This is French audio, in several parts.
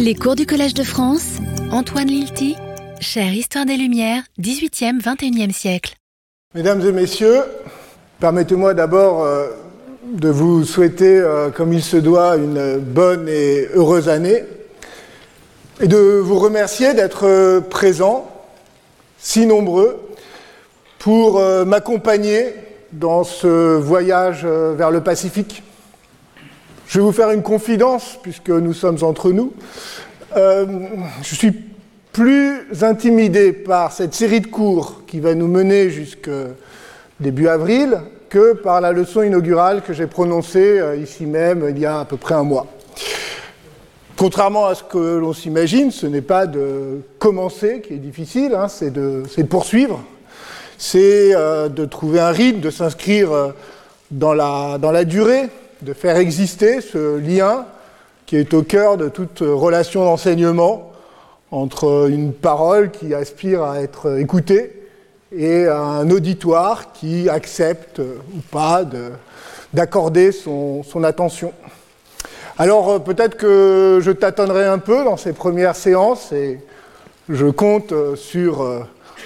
Les cours du Collège de France, Antoine Lilti, chère Histoire des Lumières, 18e, 21e siècle. Mesdames et messieurs, permettez-moi d'abord euh, de vous souhaiter, euh, comme il se doit, une bonne et heureuse année et de vous remercier d'être euh, présents, si nombreux, pour m'accompagner dans ce voyage vers le Pacifique. Je vais vous faire une confidence, puisque nous sommes entre nous. Euh, je suis plus intimidé par cette série de cours qui va nous mener jusqu'au début avril que par la leçon inaugurale que j'ai prononcée euh, ici même il y a à peu près un mois. Contrairement à ce que l'on s'imagine, ce n'est pas de commencer qui est difficile, hein, c'est de, poursuivre, c'est euh, de trouver un rythme, de s'inscrire dans la durée, de faire exister ce lien qui est au cœur de toute relation d'enseignement entre une parole qui aspire à être écoutée et un auditoire qui accepte ou pas d'accorder son, attention. Alors euh, peut-être que je tâtonnerai un peu dans ces premières séances et je compte sur euh,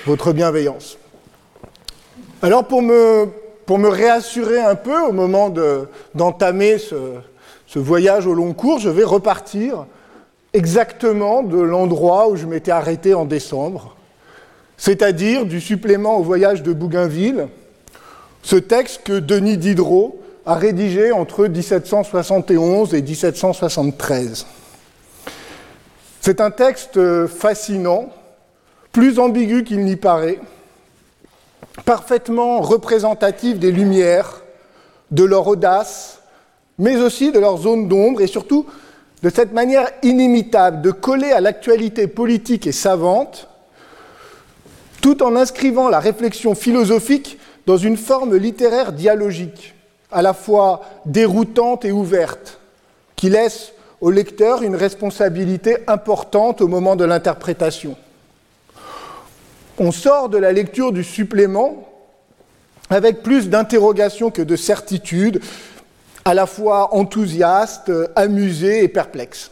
votre bienveillance. Alors pour me pour me réassurer un peu au moment d'entamer ce, ce, voyage au long cours, je vais repartir exactement de l'endroit où je m'étais arrêté en décembre, c'est-à-dire du supplément au voyage de Bougainville, ce texte que Denis Diderot a rédigé entre 1771 et 1773. C'est un texte fascinant, plus ambigu qu'il n'y paraît, parfaitement représentatif des Lumières, de leur audace, mais aussi de leur zone d'ombre et surtout de cette manière inimitable de coller à l'actualité politique et savante, tout en inscrivant la réflexion philosophique dans une forme littéraire dialogique, à la fois déroutante et ouverte, qui laisse au lecteur une responsabilité importante au moment de l'interprétation on sort de la lecture du supplément avec plus d'interrogations que de certitudes, à la fois enthousiaste, amusé et perplexe.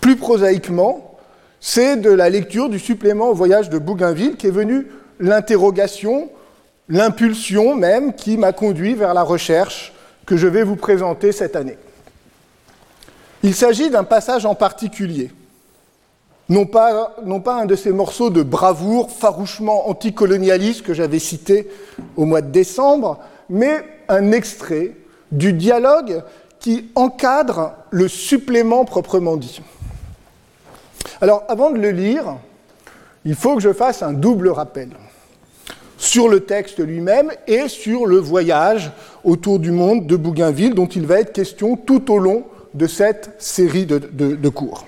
Plus prosaïquement, c'est de la lecture du supplément au voyage de Bougainville qu'est venue l'interrogation, l'impulsion même qui m'a conduit vers la recherche que je vais vous présenter cette année. Il s'agit d'un passage en particulier non pas, un de ces morceaux de bravoure farouchement anticolonialiste que j'avais cité au mois de décembre, mais un extrait du dialogue qui encadre le supplément proprement dit. Alors, avant de le lire, il faut que je fasse un double rappel sur le texte lui-même et sur le voyage autour du monde de Bougainville dont il va être question tout au long de cette série de cours.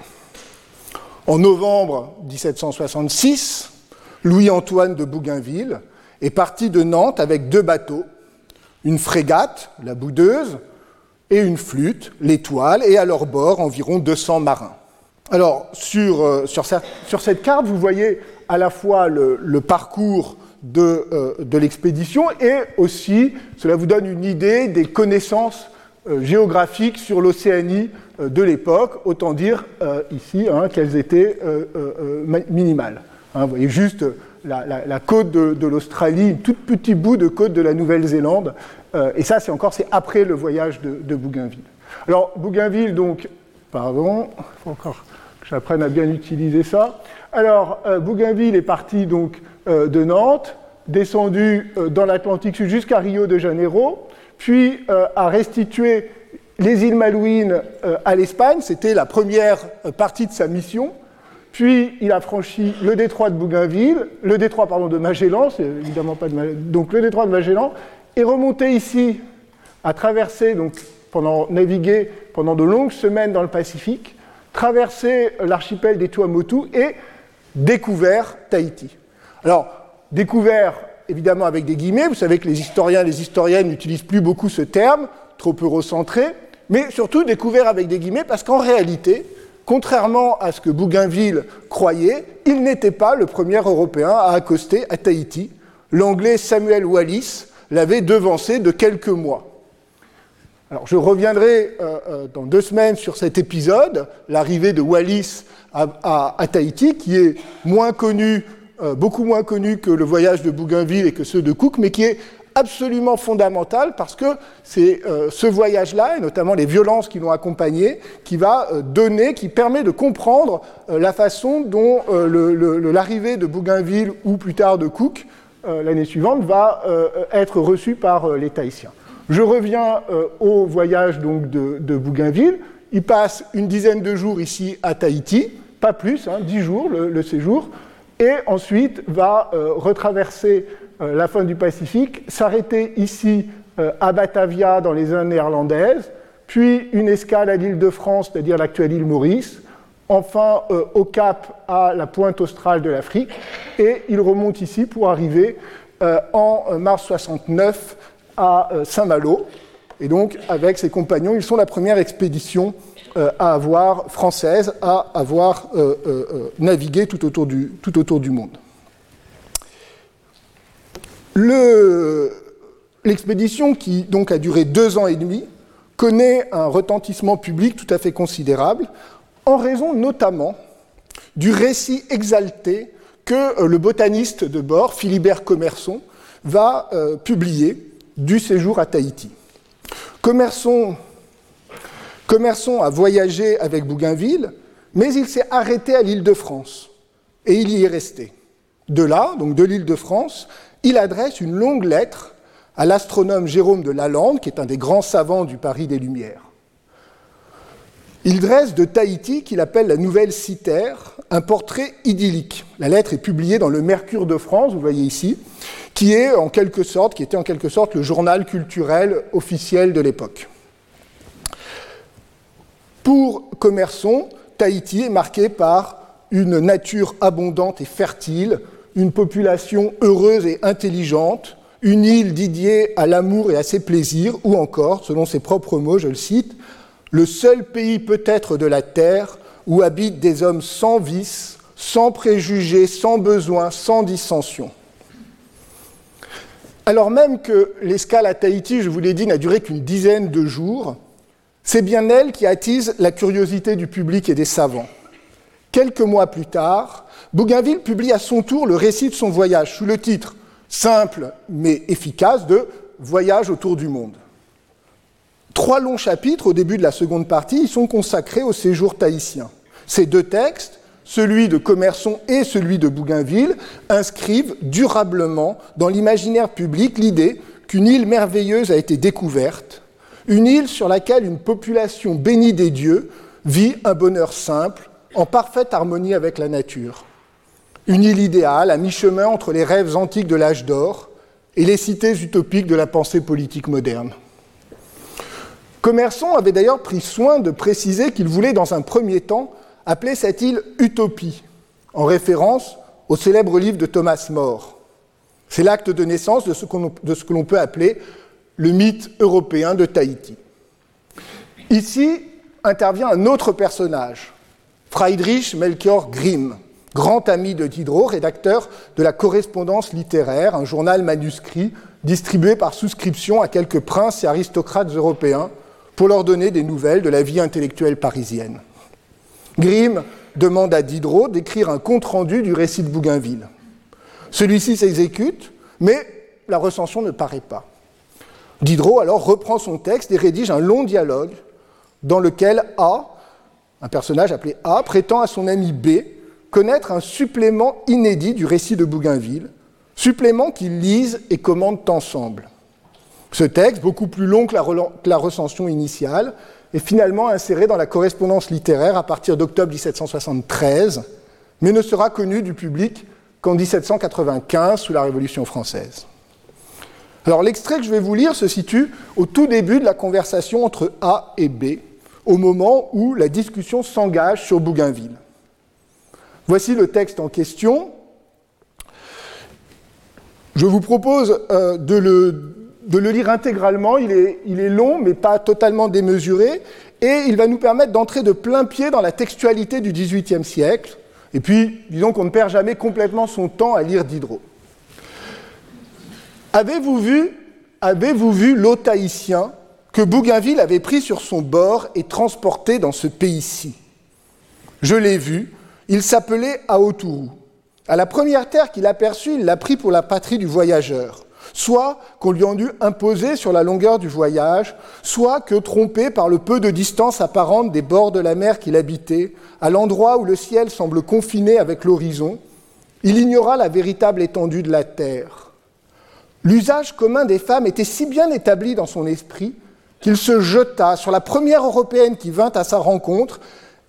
En novembre 1766, Louis-Antoine de Bougainville est parti de Nantes avec deux bateaux, une frégate, la Boudeuse, et une flûte, l'Étoile, et à leur bord environ 200 marins. Alors, sur, euh, sur, cette carte, vous voyez à la fois le, le parcours de, euh, de l'expédition et aussi, cela vous donne une idée des connaissances euh, géographiques sur l'Océanie euh, de l'époque, autant dire euh, ici hein, qu'elles étaient minimales. Hein, vous voyez juste la, côte de, l'Australie, un tout petit bout de côte de la Nouvelle-Zélande, et ça c'est encore c'est après le voyage de, de, Bougainville. Alors Bougainville donc, pardon, il faut encore que j'apprenne à bien utiliser ça. Alors Bougainville est parti donc de Nantes, descendu dans l'Atlantique Sud jusqu'à Rio de Janeiro, puis euh, a restitué les îles Malouines euh, à l'Espagne, c'était la première euh, partie de sa mission. Puis il a franchi le détroit de Bougainville, le détroit pardon, de Magellan, c'est évidemment pas de Magellan, donc le détroit de Magellan, et remonté ici, a traversé, donc pendant naviguer pendant de longues semaines dans le Pacifique, traversé l'archipel des Tuamotu et découvert Tahiti. Alors, découvert évidemment avec des guillemets. Vous savez que les historiens et les historiennes n'utilisent plus beaucoup ce terme, trop eurocentré, mais surtout découvert avec des guillemets parce qu'en réalité, contrairement à ce que Bougainville croyait, il n'était pas le premier Européen à accoster à Tahiti. L'anglais Samuel Wallis l'avait devancé de quelques mois. Alors je reviendrai euh, euh, dans deux semaines sur cet épisode, l'arrivée de Wallis à, Tahiti, qui est moins connu, euh, beaucoup moins connu que le voyage de Bougainville et que ceux de Cook, mais qui est absolument fondamental parce que c'est ce voyage-là, et notamment les violences qui l'ont accompagné, qui va donner, qui permet de comprendre la façon dont l'arrivée de Bougainville ou plus tard de Cook l'année suivante va être reçue par les Tahitiens. Je reviens euh, au voyage donc, de, Bougainville. Il passe une dizaine de jours ici à Tahiti, pas plus, hein, dix jours le, séjour, et ensuite va euh, retraverser euh, la fin du Pacifique, s'arrêter ici à Batavia dans les Indes néerlandaises, puis une escale à l'île de France, c'est-à-dire l'actuelle île Maurice, enfin au Cap à la pointe australe de l'Afrique, et il remonte ici pour arriver en mars 69 à euh, Saint-Malo. Et donc, avec ses compagnons, ils sont la première expédition euh, à avoir, française, à avoir euh, navigué tout autour du, tout autour du monde. L'expédition, qui donc a duré deux ans et demi, connaît un retentissement public tout à fait considérable, en raison notamment du récit exalté que le botaniste de bord, Philibert Commerson, va publier du séjour à Tahiti. Commerçons, a voyagé avec Bougainville, mais il s'est arrêté à l'île de France et il y est resté. De là, donc de l'île de France, il adresse une longue lettre à l'astronome Jérôme de Lalande, qui est un des grands savants du Paris des Lumières. Il dresse de Tahiti, qu'il appelle la Nouvelle Citerre, un portrait idyllique. La lettre est publiée dans le Mercure de France, vous voyez ici, qui est en quelque sorte, qui était en quelque sorte le journal culturel officiel de l'époque. Pour Commerçon, Tahiti est marqué par une nature abondante et fertile, une population heureuse et intelligente, une île dédiée à l'amour et à ses plaisirs, ou encore, selon ses propres mots, je le cite, le seul pays peut-être de la terre où habitent des hommes sans vices, sans préjugés, sans besoins, sans dissension. Alors même que l'escale à Tahiti, je vous l'ai dit, n'a duré qu'une dizaine de jours, c'est bien elle qui attise la curiosité du public et des savants. Quelques mois plus tard, Bougainville publie à son tour le récit de son voyage sous le titre simple mais efficace de Voyage autour du monde. Trois longs chapitres au début de la seconde partie y sont consacrés au séjour tahitien. Ces deux textes, celui de Commerçon et celui de Bougainville, inscrivent durablement dans l'imaginaire public l'idée qu'une île merveilleuse a été découverte, une île sur laquelle une population bénie des dieux vit un bonheur simple, en parfaite harmonie avec la nature. Une île idéale, à mi-chemin entre les rêves antiques de l'âge d'or et les cités utopiques de la pensée politique moderne. Commerçon avait d'ailleurs pris soin de préciser qu'il voulait dans un premier temps appeler cette île Utopie, en référence au célèbre livre de Thomas More. C'est l'acte de naissance de ce, que l'on peut appeler le mythe européen de Tahiti. Ici intervient un autre personnage, Friedrich Melchior Grimm, grand ami de Diderot, rédacteur de la correspondance littéraire, un journal manuscrit distribué par souscription à quelques princes et aristocrates européens pour leur donner des nouvelles de la vie intellectuelle parisienne. Grimm demande à Diderot d'écrire un compte-rendu du récit de Bougainville. Celui-ci s'exécute, mais la recension ne paraît pas. Diderot alors reprend son texte et rédige un long dialogue dans lequel A, un personnage appelé A, prétend à son ami B connaître un supplément inédit du récit de Bougainville, supplément qu'ils lisent et commentent ensemble. Ce texte, beaucoup plus long que la, recension initiale, est finalement inséré dans la correspondance littéraire à partir d'octobre 1773, mais ne sera connu du public qu'en 1795 sous la Révolution française. Alors l'extrait que je vais vous lire se situe au tout début de la conversation entre A et B, au moment où la discussion s'engage sur Bougainville. Voici le texte en question. Je vous propose euh, de le lire intégralement. Il est, il est, long, mais pas totalement démesuré. Et il va nous permettre d'entrer de plein pied dans la textualité du XVIIIe siècle. Et puis, disons qu'on ne perd jamais complètement son temps à lire Diderot. Avez-vous vu, avez-vous vu l'eau que Bougainville avait pris sur son bord et transporté dans ce pays-ci? Je l'ai vu, il s'appelait Aotourou. À la première terre qu'il aperçut, il l'a pris pour la patrie du voyageur. Soit qu'on lui en eût imposé sur la longueur du voyage, soit que, trompé par le peu de distance apparente des bords de la mer qu'il habitait, à l'endroit où le ciel semble confiné avec l'horizon, il ignora la véritable étendue de la terre. L'usage commun des femmes était si bien établi dans son esprit qu'il se jeta sur la première européenne qui vint à sa rencontre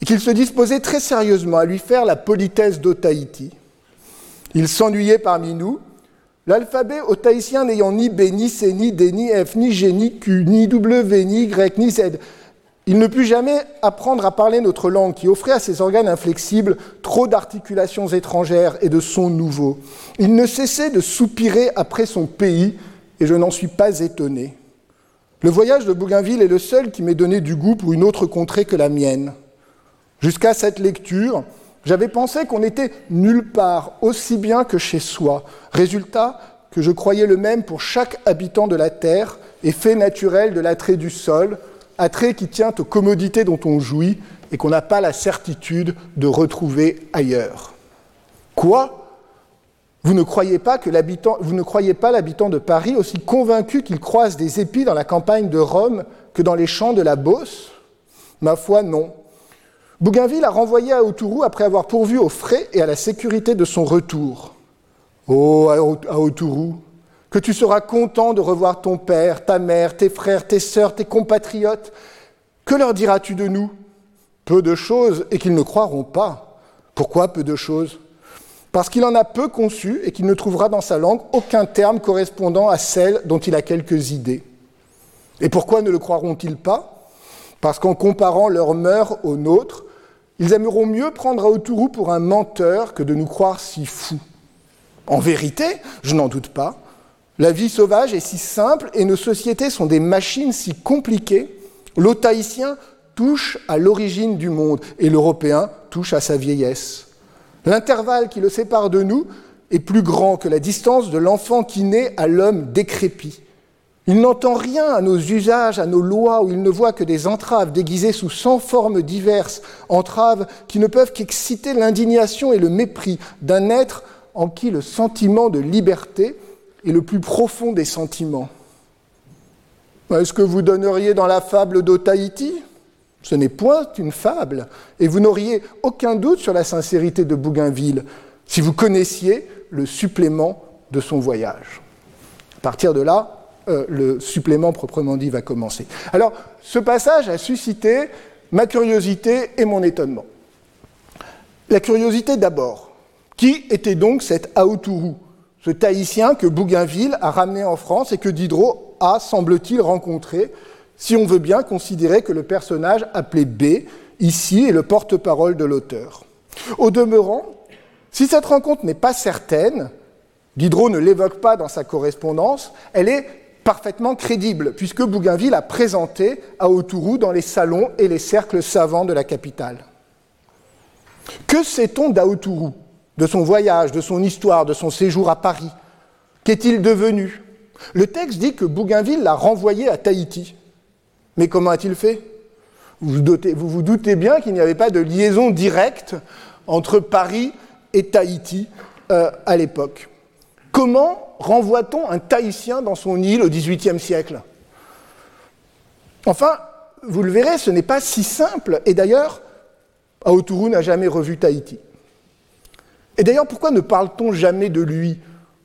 et qu'il se disposait très sérieusement à lui faire la politesse d'Otaïti. Il s'ennuyait parmi nous, l'alphabet otaïtien n'ayant ni B, ni C, ni D, ni F, ni G, ni Q, ni W, ni Y, ni Z. Il ne put jamais apprendre à parler notre langue qui offrait à ses organes inflexibles trop d'articulations étrangères et de sons nouveaux. Il ne cessait de soupirer après son pays et je n'en suis pas étonné. Le voyage de Bougainville est le seul qui m'ait donné du goût pour une autre contrée que la mienne. Jusqu'à cette lecture, j'avais pensé qu'on était nulle part aussi bien que chez soi. Résultat, que je croyais le même pour chaque habitant de la terre, effet naturel de l'attrait du sol, attrait qui tient aux commodités dont on jouit et qu'on n'a pas la certitude de retrouver ailleurs. Quoi? Vous ne croyez pas que l'habitant, l'habitant de Paris aussi convaincu qu'il croise des épis dans la campagne de Rome que dans les champs de la Beauce? Ma foi, non. Bougainville a renvoyé à Autourou après avoir pourvu aux frais et à la sécurité de son retour. Oh, à Autourou, que tu seras content de revoir ton père, ta mère, tes frères, tes sœurs, tes compatriotes. Que leur diras-tu de nous? Peu de choses et qu'ils ne croiront pas. Pourquoi peu de choses? Parce qu'il en a peu conçu et qu'il ne trouvera dans sa langue aucun terme correspondant à celle dont il a quelques idées. Et pourquoi ne le croiront-ils pas? Parce qu'en comparant leurs mœurs aux nôtres, ils aimeront mieux prendre à Autourou pour un menteur que de nous croire si fous. En vérité, je n'en doute pas, la vie sauvage est si simple et nos sociétés sont des machines si compliquées, l'Otaïtien touche à l'origine du monde et l'Européen touche à sa vieillesse. L'intervalle qui le sépare de nous est plus grand que la distance de l'enfant qui naît à l'homme décrépit. Il n'entend rien à nos usages, à nos lois, où il ne voit que des entraves déguisées sous cent formes diverses, entraves qui ne peuvent qu'exciter l'indignation et le mépris d'un être en qui le sentiment de liberté est le plus profond des sentiments. Est-ce que vous donneriez dans la fable d'Otaïti? Ce n'est point une fable, et vous n'auriez aucun doute sur la sincérité de Bougainville si vous connaissiez le supplément de son voyage. À partir de là, euh, le supplément proprement dit va commencer. Alors, ce passage a suscité ma curiosité et mon étonnement. La curiosité d'abord. Qui était donc cet Aotourou, ce Tahitien que Bougainville a ramené en France et que Diderot a, semble-t-il, rencontré, si on veut bien considérer que le personnage appelé B, ici, est le porte-parole de l'auteur. Au demeurant, si cette rencontre n'est pas certaine, Diderot ne l'évoque pas dans sa correspondance, elle est parfaitement crédible, puisque Bougainville a présenté à Autourou dans les salons et les cercles savants de la capitale. Que sait-on d'Aotourou, de son voyage, de son histoire, de son séjour à Paris Qu'est-il devenu? Le texte dit que Bougainville l'a renvoyé à Tahiti. Mais comment a-t-il fait? Vous, vous, doutez bien qu'il n'y avait pas de liaison directe entre Paris et Tahiti euh, à l'époque. Comment renvoie-t-on un Tahitien dans son île au XVIIIe siècle? Enfin, vous le verrez, ce n'est pas si simple. Et d'ailleurs, Aotourou n'a jamais revu Tahiti. Et d'ailleurs, pourquoi ne parle-t-on jamais de lui,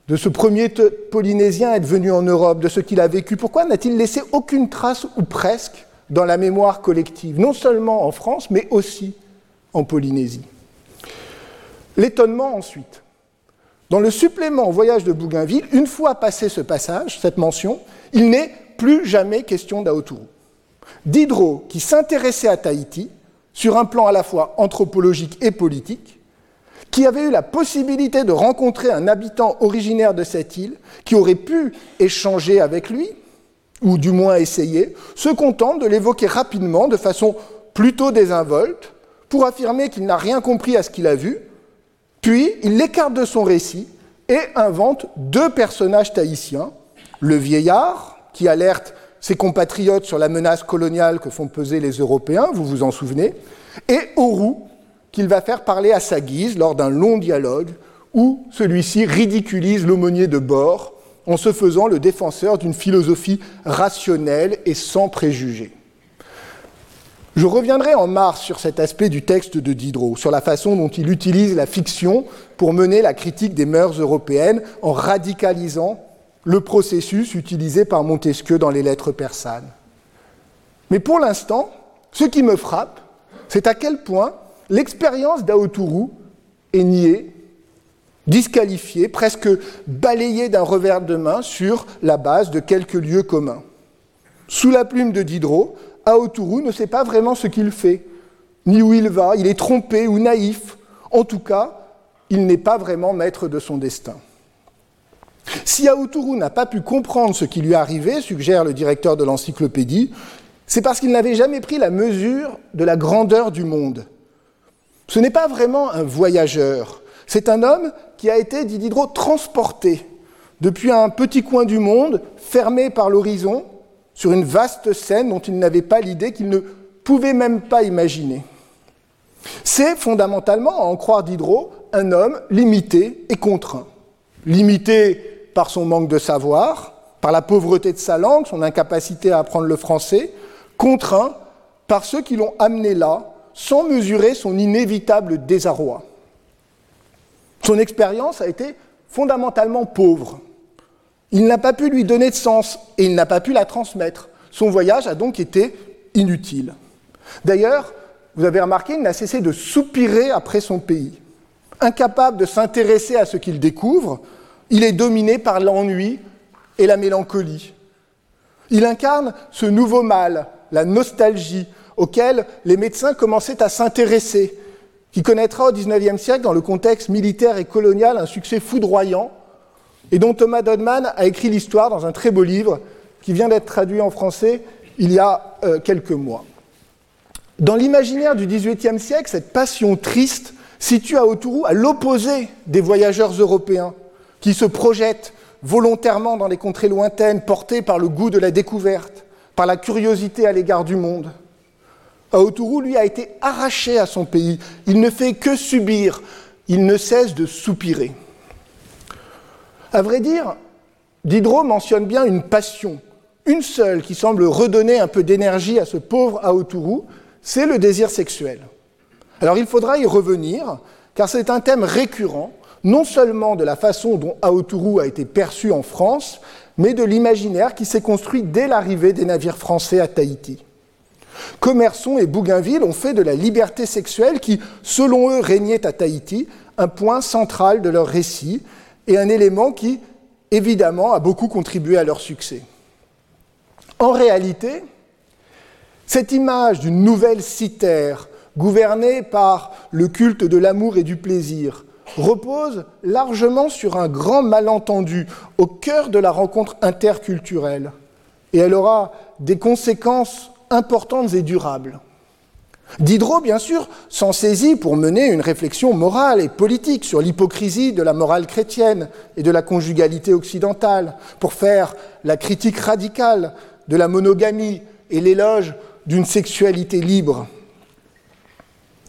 de ce premier Polynésien être venu en Europe, de ce qu'il a vécu? Pourquoi n'a-t-il laissé aucune trace, ou presque, dans la mémoire collective, non seulement en France, mais aussi en Polynésie? L'étonnement ensuite. Dans le supplément au voyage de Bougainville, une fois passé ce passage, cette mention, il n'est plus jamais question d'Aotourou. Diderot, qui s'intéressait à Tahiti, sur un plan à la fois anthropologique et politique, qui avait eu la possibilité de rencontrer un habitant originaire de cette île, qui aurait pu échanger avec lui, ou du moins essayer, se contente de l'évoquer rapidement, de façon plutôt désinvolte, pour affirmer qu'il n'a rien compris à ce qu'il a vu, puis, il l'écarte de son récit et invente deux personnages tahitiens, le vieillard, qui alerte ses compatriotes sur la menace coloniale que font peser les Européens, vous vous en souvenez, et Auroux, qu'il va faire parler à sa guise lors d'un long dialogue où celui-ci ridiculise l'aumônier de bord en se faisant le défenseur d'une philosophie rationnelle et sans préjugés. Je reviendrai en mars sur cet aspect du texte de Diderot, sur la façon dont il utilise la fiction pour mener la critique des mœurs européennes en radicalisant le processus utilisé par Montesquieu dans les lettres persanes. Mais pour l'instant, ce qui me frappe, c'est à quel point l'expérience d'Aotourou est niée, disqualifiée, presque balayée d'un revers de main sur la base de quelques lieux communs. Sous la plume de Diderot, Aotourou ne sait pas vraiment ce qu'il fait, ni où il va, il est trompé ou naïf. En tout cas, il n'est pas vraiment maître de son destin. Si Aotourou n'a pas pu comprendre ce qui lui arrivait, suggère le directeur de l'encyclopédie, c'est parce qu'il n'avait jamais pris la mesure de la grandeur du monde. Ce n'est pas vraiment un voyageur, c'est un homme qui a été, dit Diderot, transporté depuis un petit coin du monde, fermé par l'horizon, sur une vaste scène dont il n'avait pas l'idée qu'il ne pouvait même pas imaginer. C'est fondamentalement, à en croire Diderot, un homme limité et contraint. Limité par son manque de savoir, par la pauvreté de sa langue, son incapacité à apprendre le français, contraint par ceux qui l'ont amené là, sans mesurer son inévitable désarroi. Son expérience a été fondamentalement pauvre. Il n'a pas pu lui donner de sens et il n'a pas pu la transmettre. Son voyage a donc été inutile. D'ailleurs, vous avez remarqué, il n'a cessé de soupirer après son pays. Incapable de s'intéresser à ce qu'il découvre, il est dominé par l'ennui et la mélancolie. Il incarne ce nouveau mal, la nostalgie, auquel les médecins commençaient à s'intéresser, qui connaîtra au XIXe siècle, dans le contexte militaire et colonial, un succès foudroyant, et dont Thomas Dodman a écrit l'histoire dans un très beau livre qui vient d'être traduit en français il y a euh, quelques mois. Dans l'imaginaire du XVIIIe siècle, cette passion triste situe à Autourou à l'opposé des voyageurs européens qui se projettent volontairement dans les contrées lointaines, portés par le goût de la découverte, par la curiosité à l'égard du monde. Aotourou, lui, a été arraché à son pays. Il ne fait que subir. Il ne cesse de soupirer. À vrai dire, Diderot mentionne bien une passion, une seule qui semble redonner un peu d'énergie à ce pauvre Aotourou, c'est le désir sexuel. Alors il faudra y revenir, car c'est un thème récurrent, non seulement de la façon dont Aotourou a été perçu en France, mais de l'imaginaire qui s'est construit dès l'arrivée des navires français à Tahiti. Commerçon et Bougainville ont fait de la liberté sexuelle qui, selon eux, régnait à Tahiti, un point central de leur récit et un élément qui, évidemment, a beaucoup contribué à leur succès. En réalité, cette image d'une nouvelle citère gouvernée par le culte de l'amour et du plaisir repose largement sur un grand malentendu au cœur de la rencontre interculturelle et elle aura des conséquences importantes et durables. Diderot, bien sûr, s'en saisit pour mener une réflexion morale et politique sur l'hypocrisie de la morale chrétienne et de la conjugalité occidentale, pour faire la critique radicale de la monogamie et l'éloge d'une sexualité libre.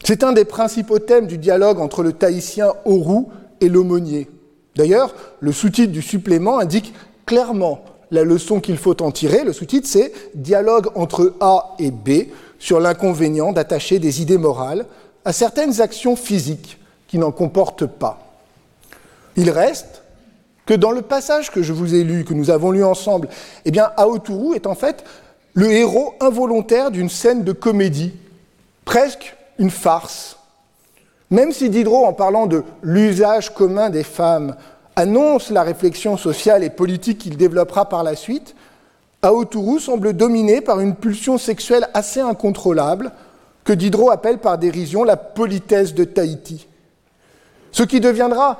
C'est un des principaux thèmes du dialogue entre le Tahitien Aurou et l'aumônier. D'ailleurs, le sous-titre du supplément indique clairement la leçon qu'il faut en tirer. Le sous-titre, c'est Dialogue entre A et B sur l'inconvénient d'attacher des idées morales à certaines actions physiques qui n'en comportent pas. Il reste que dans le passage que je vous ai lu, que nous avons lu ensemble, eh bien, Aotourou est en fait le héros involontaire d'une scène de comédie, presque une farce. Même si Diderot, en parlant de l'usage commun des femmes, annonce la réflexion sociale et politique qu'il développera par la suite, Aotourou semble dominé par une pulsion sexuelle assez incontrôlable que Diderot appelle par dérision la politesse de Tahiti. Ce qui deviendra,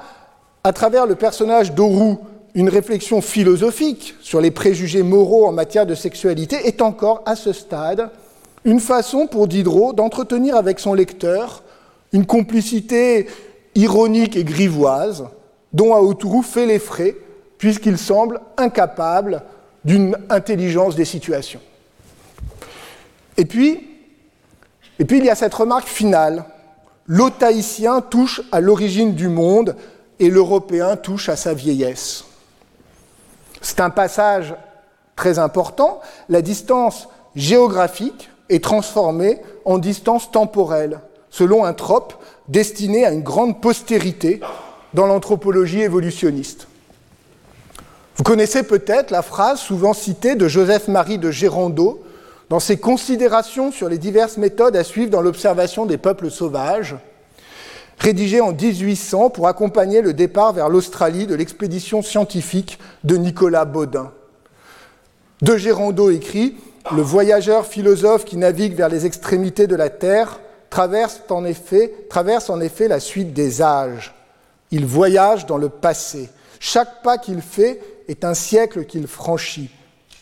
à travers le personnage d'Aurou, une réflexion philosophique sur les préjugés moraux en matière de sexualité est encore, à ce stade, une façon pour Diderot d'entretenir avec son lecteur une complicité ironique et grivoise dont Aotourou fait les frais, puisqu'il semble incapable d'une intelligence des situations. Et puis, et puis il y a cette remarque finale. L'otaïtien touche à l'origine du monde et l'européen touche à sa vieillesse. C'est un passage très important. La distance géographique est transformée en distance temporelle, selon un trope destiné à une grande postérité dans l'anthropologie évolutionniste. Vous connaissez peut-être la phrase souvent citée de Joseph-Marie de Gérando dans ses considérations sur les diverses méthodes à suivre dans l'observation des peuples sauvages, rédigée en 1800 pour accompagner le départ vers l'Australie de l'expédition scientifique de Nicolas Baudin. De Gérando écrit Le voyageur philosophe qui navigue vers les extrémités de la Terre traverse en effet, traverse en effet la suite des âges. Il voyage dans le passé. Chaque pas qu'il fait est un siècle qu'il franchit.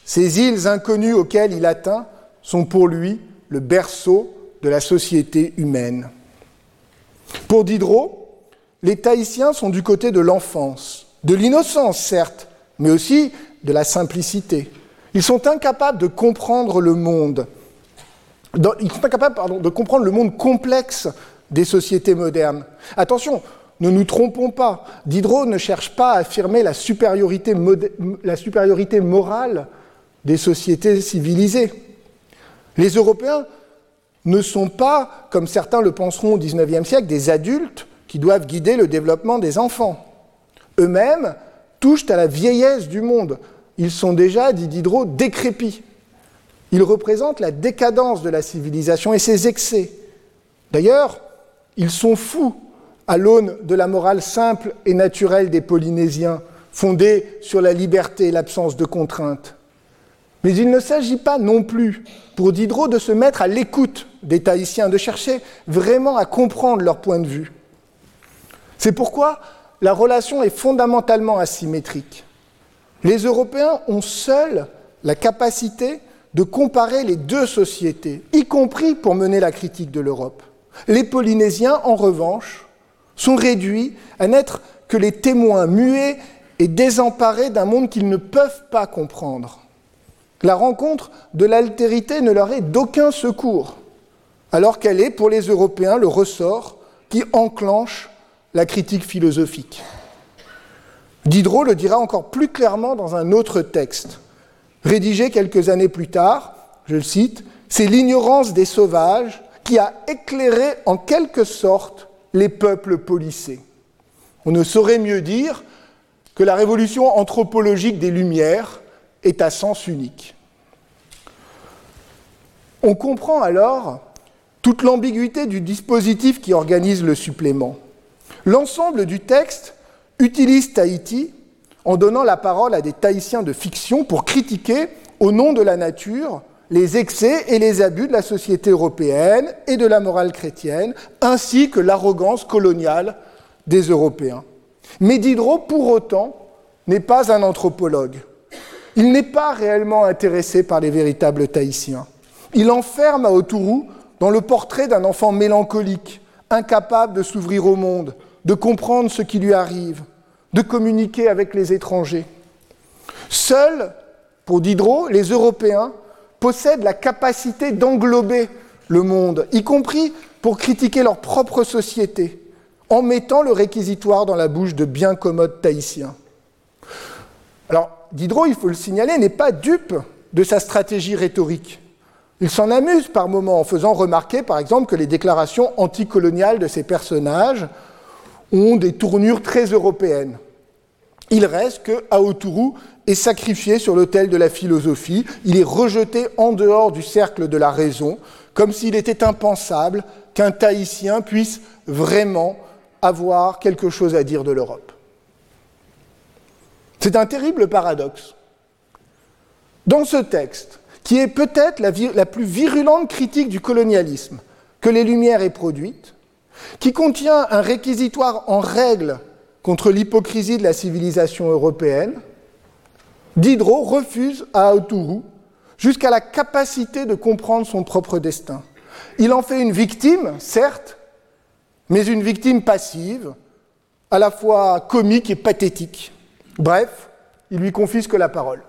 Ces îles inconnues auxquelles il atteint sont pour lui le berceau de la société humaine. Pour Diderot, les Tahitiens sont du côté de l'enfance, de l'innocence certes, mais aussi de la simplicité. Ils sont incapables de comprendre le monde. Ils sont incapables de comprendre le monde complexe des sociétés modernes. Attention, ne nous trompons pas. Diderot ne cherche pas à affirmer la supériorité, morale des sociétés civilisées. Les Européens ne sont pas, comme certains le penseront au XIXe siècle, des adultes qui doivent guider le développement des enfants. Eux-mêmes touchent à la vieillesse du monde, ils sont déjà, dit Diderot, décrépits. Ils représentent la décadence de la civilisation et ses excès. D'ailleurs, ils sont fous à l'aune de la morale simple et naturelle des Polynésiens, fondée sur la liberté et l'absence de contraintes. Mais il ne s'agit pas non plus pour Diderot de se mettre à l'écoute des Tahitiens, de chercher vraiment à comprendre leur point de vue. C'est pourquoi la relation est fondamentalement asymétrique. Les Européens ont seuls la capacité de comparer les deux sociétés, y compris pour mener la critique de l'Europe. Les Polynésiens, en revanche, sont réduits à n'être que les témoins muets et désemparés d'un monde qu'ils ne peuvent pas comprendre. La rencontre de l'altérité ne leur est d'aucun secours, alors qu'elle est pour les Européens le ressort qui enclenche la critique philosophique. Diderot le dira encore plus clairement dans un autre texte, rédigé quelques années plus tard, je le cite, C'est l'ignorance des sauvages qui a éclairé en quelque sorte les peuples policés. On ne saurait mieux dire que la révolution anthropologique des Lumières est à sens unique. On comprend alors toute l'ambiguïté du dispositif qui organise le supplément. L'ensemble du texte utilise Tahiti en donnant la parole à des Tahitiens de fiction pour critiquer, au nom de la nature, les excès et les abus de la société européenne et de la morale chrétienne, ainsi que l'arrogance coloniale des Européens. Mais Diderot, pour autant, n'est pas un anthropologue. Il n'est pas réellement intéressé par les véritables Tahitiens. Il enferme à Autourou dans le portrait d'un enfant mélancolique, incapable de s'ouvrir au monde, de comprendre ce qui lui arrive, de communiquer avec les étrangers. Seuls, pour Diderot, les Européens possèdent la capacité d'englober le monde, y compris pour critiquer leur propre société, en mettant le réquisitoire dans la bouche de bien commodes tahitiens. Alors, Diderot, il faut le signaler, n'est pas dupe de sa stratégie rhétorique. Il s'en amuse par moments en faisant remarquer, par exemple, que les déclarations anticoloniales de ces personnages ont des tournures très européennes. Il reste que Aoturu est sacrifié sur l'autel de la philosophie, il est rejeté en dehors du cercle de la raison, comme s'il était impensable qu'un Tahitien puisse vraiment avoir quelque chose à dire de l'Europe. C'est un terrible paradoxe. Dans ce texte, qui est peut-être la, la, plus virulente critique du colonialisme que les Lumières aient produite, qui contient un réquisitoire en règle contre l'hypocrisie de la civilisation européenne, Diderot refuse à Autourou jusqu'à la capacité de comprendre son propre destin. Il en fait une victime, certes, mais une victime passive, à la fois comique et pathétique. Bref, il lui confisque la parole.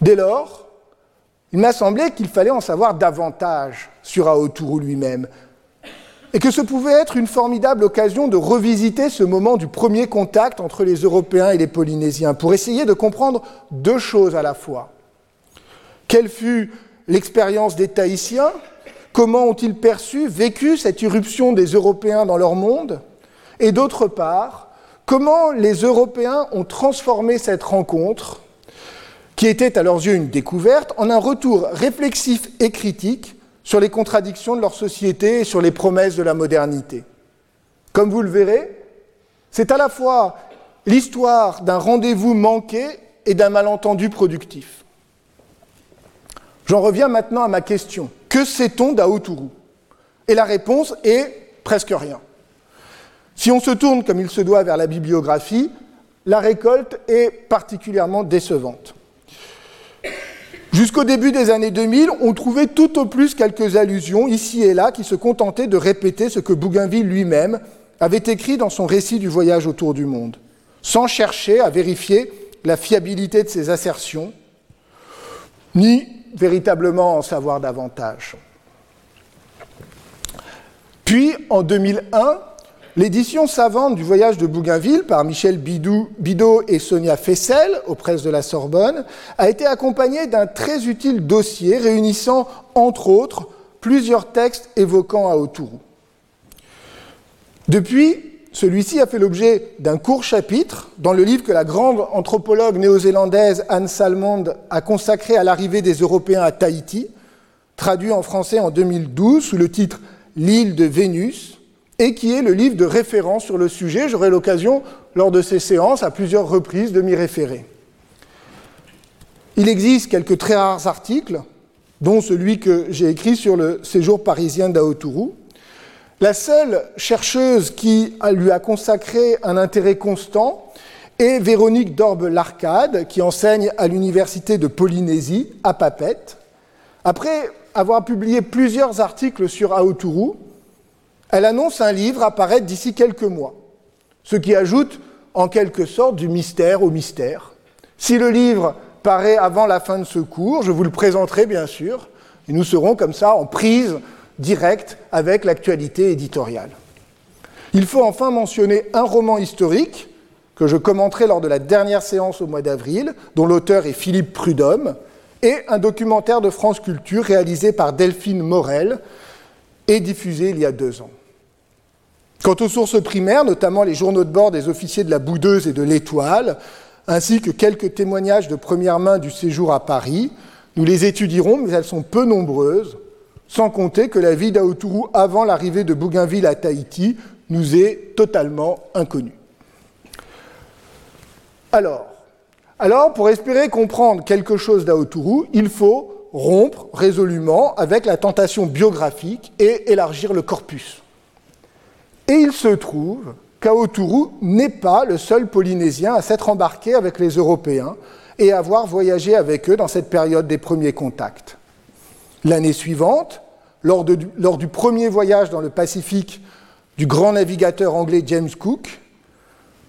Dès lors, il m'a semblé qu'il fallait en savoir davantage sur Aoturu lui-même, et que ce pouvait être une formidable occasion de revisiter ce moment du premier contact entre les Européens et les Polynésiens, pour essayer de comprendre deux choses à la fois. Quelle fut l'expérience des Tahitiens? Comment ont-ils perçu, vécu cette irruption des Européens dans leur monde? Et d'autre part, comment les Européens ont transformé cette rencontre, qui était à leurs yeux une découverte, en un retour réflexif et critique sur les contradictions de leur société et sur les promesses de la modernité. Comme vous le verrez, c'est à la fois l'histoire d'un rendez-vous manqué et d'un malentendu productif. J'en reviens maintenant à ma question. Que sait-on d'Aoturu Et la réponse est presque rien. Si on se tourne comme il se doit vers la bibliographie, la récolte est particulièrement décevante. Jusqu'au début des années 2000, on trouvait tout au plus quelques allusions ici et là qui se contentaient de répéter ce que Bougainville lui-même avait écrit dans son récit du voyage autour du monde, sans chercher à vérifier la fiabilité de ses assertions, ni véritablement en savoir davantage. Puis, en 2001, l'édition savante du voyage de Bougainville par Michel Bidot et Sonia Fessel aux presses de la Sorbonne a été accompagnée d'un très utile dossier réunissant, entre autres, plusieurs textes évoquant Aoturu. Depuis, celui-ci a fait l'objet d'un court chapitre dans le livre que la grande anthropologue néo-zélandaise Anne Salmond a consacré à l'arrivée des Européens à Tahiti, traduit en français en 2012 sous le titre L'île de Vénus, et qui est le livre de référence sur le sujet. J'aurai l'occasion, lors de ces séances, à plusieurs reprises, de m'y référer. Il existe quelques très rares articles, dont celui que j'ai écrit sur le séjour parisien d'Aoturu, la seule chercheuse qui lui a consacré un intérêt constant est Véronique Dorbe-Larcade, qui enseigne à l'Université de Polynésie, à Papette. Après avoir publié plusieurs articles sur Aoturu, elle annonce un livre apparaître d'ici quelques mois, ce qui ajoute en quelque sorte du mystère au mystère. Si le livre paraît avant la fin de ce cours, je vous le présenterai bien sûr, et nous serons comme ça en prise direct avec l'actualité éditoriale. Il faut enfin mentionner un roman historique que je commenterai lors de la dernière séance au mois d'avril, dont l'auteur est Philippe Prudhomme, et un documentaire de France Culture réalisé par Delphine Morel et diffusé il y a deux ans. Quant aux sources primaires, notamment les journaux de bord des officiers de la Boudeuse et de l'Étoile, ainsi que quelques témoignages de première main du séjour à Paris, nous les étudierons, mais elles sont peu nombreuses, sans compter que la vie d'Aoturu avant l'arrivée de Bougainville à Tahiti nous est totalement inconnue. Alors, alors, pour espérer comprendre quelque chose d'Aoturu, il faut rompre résolument avec la tentation biographique et élargir le corpus. Et il se trouve qu'Aoturu n'est pas le seul Polynésien à s'être embarqué avec les Européens et à avoir voyagé avec eux dans cette période des premiers contacts. L'année suivante, lors, du premier voyage dans le Pacifique du grand navigateur anglais James Cook,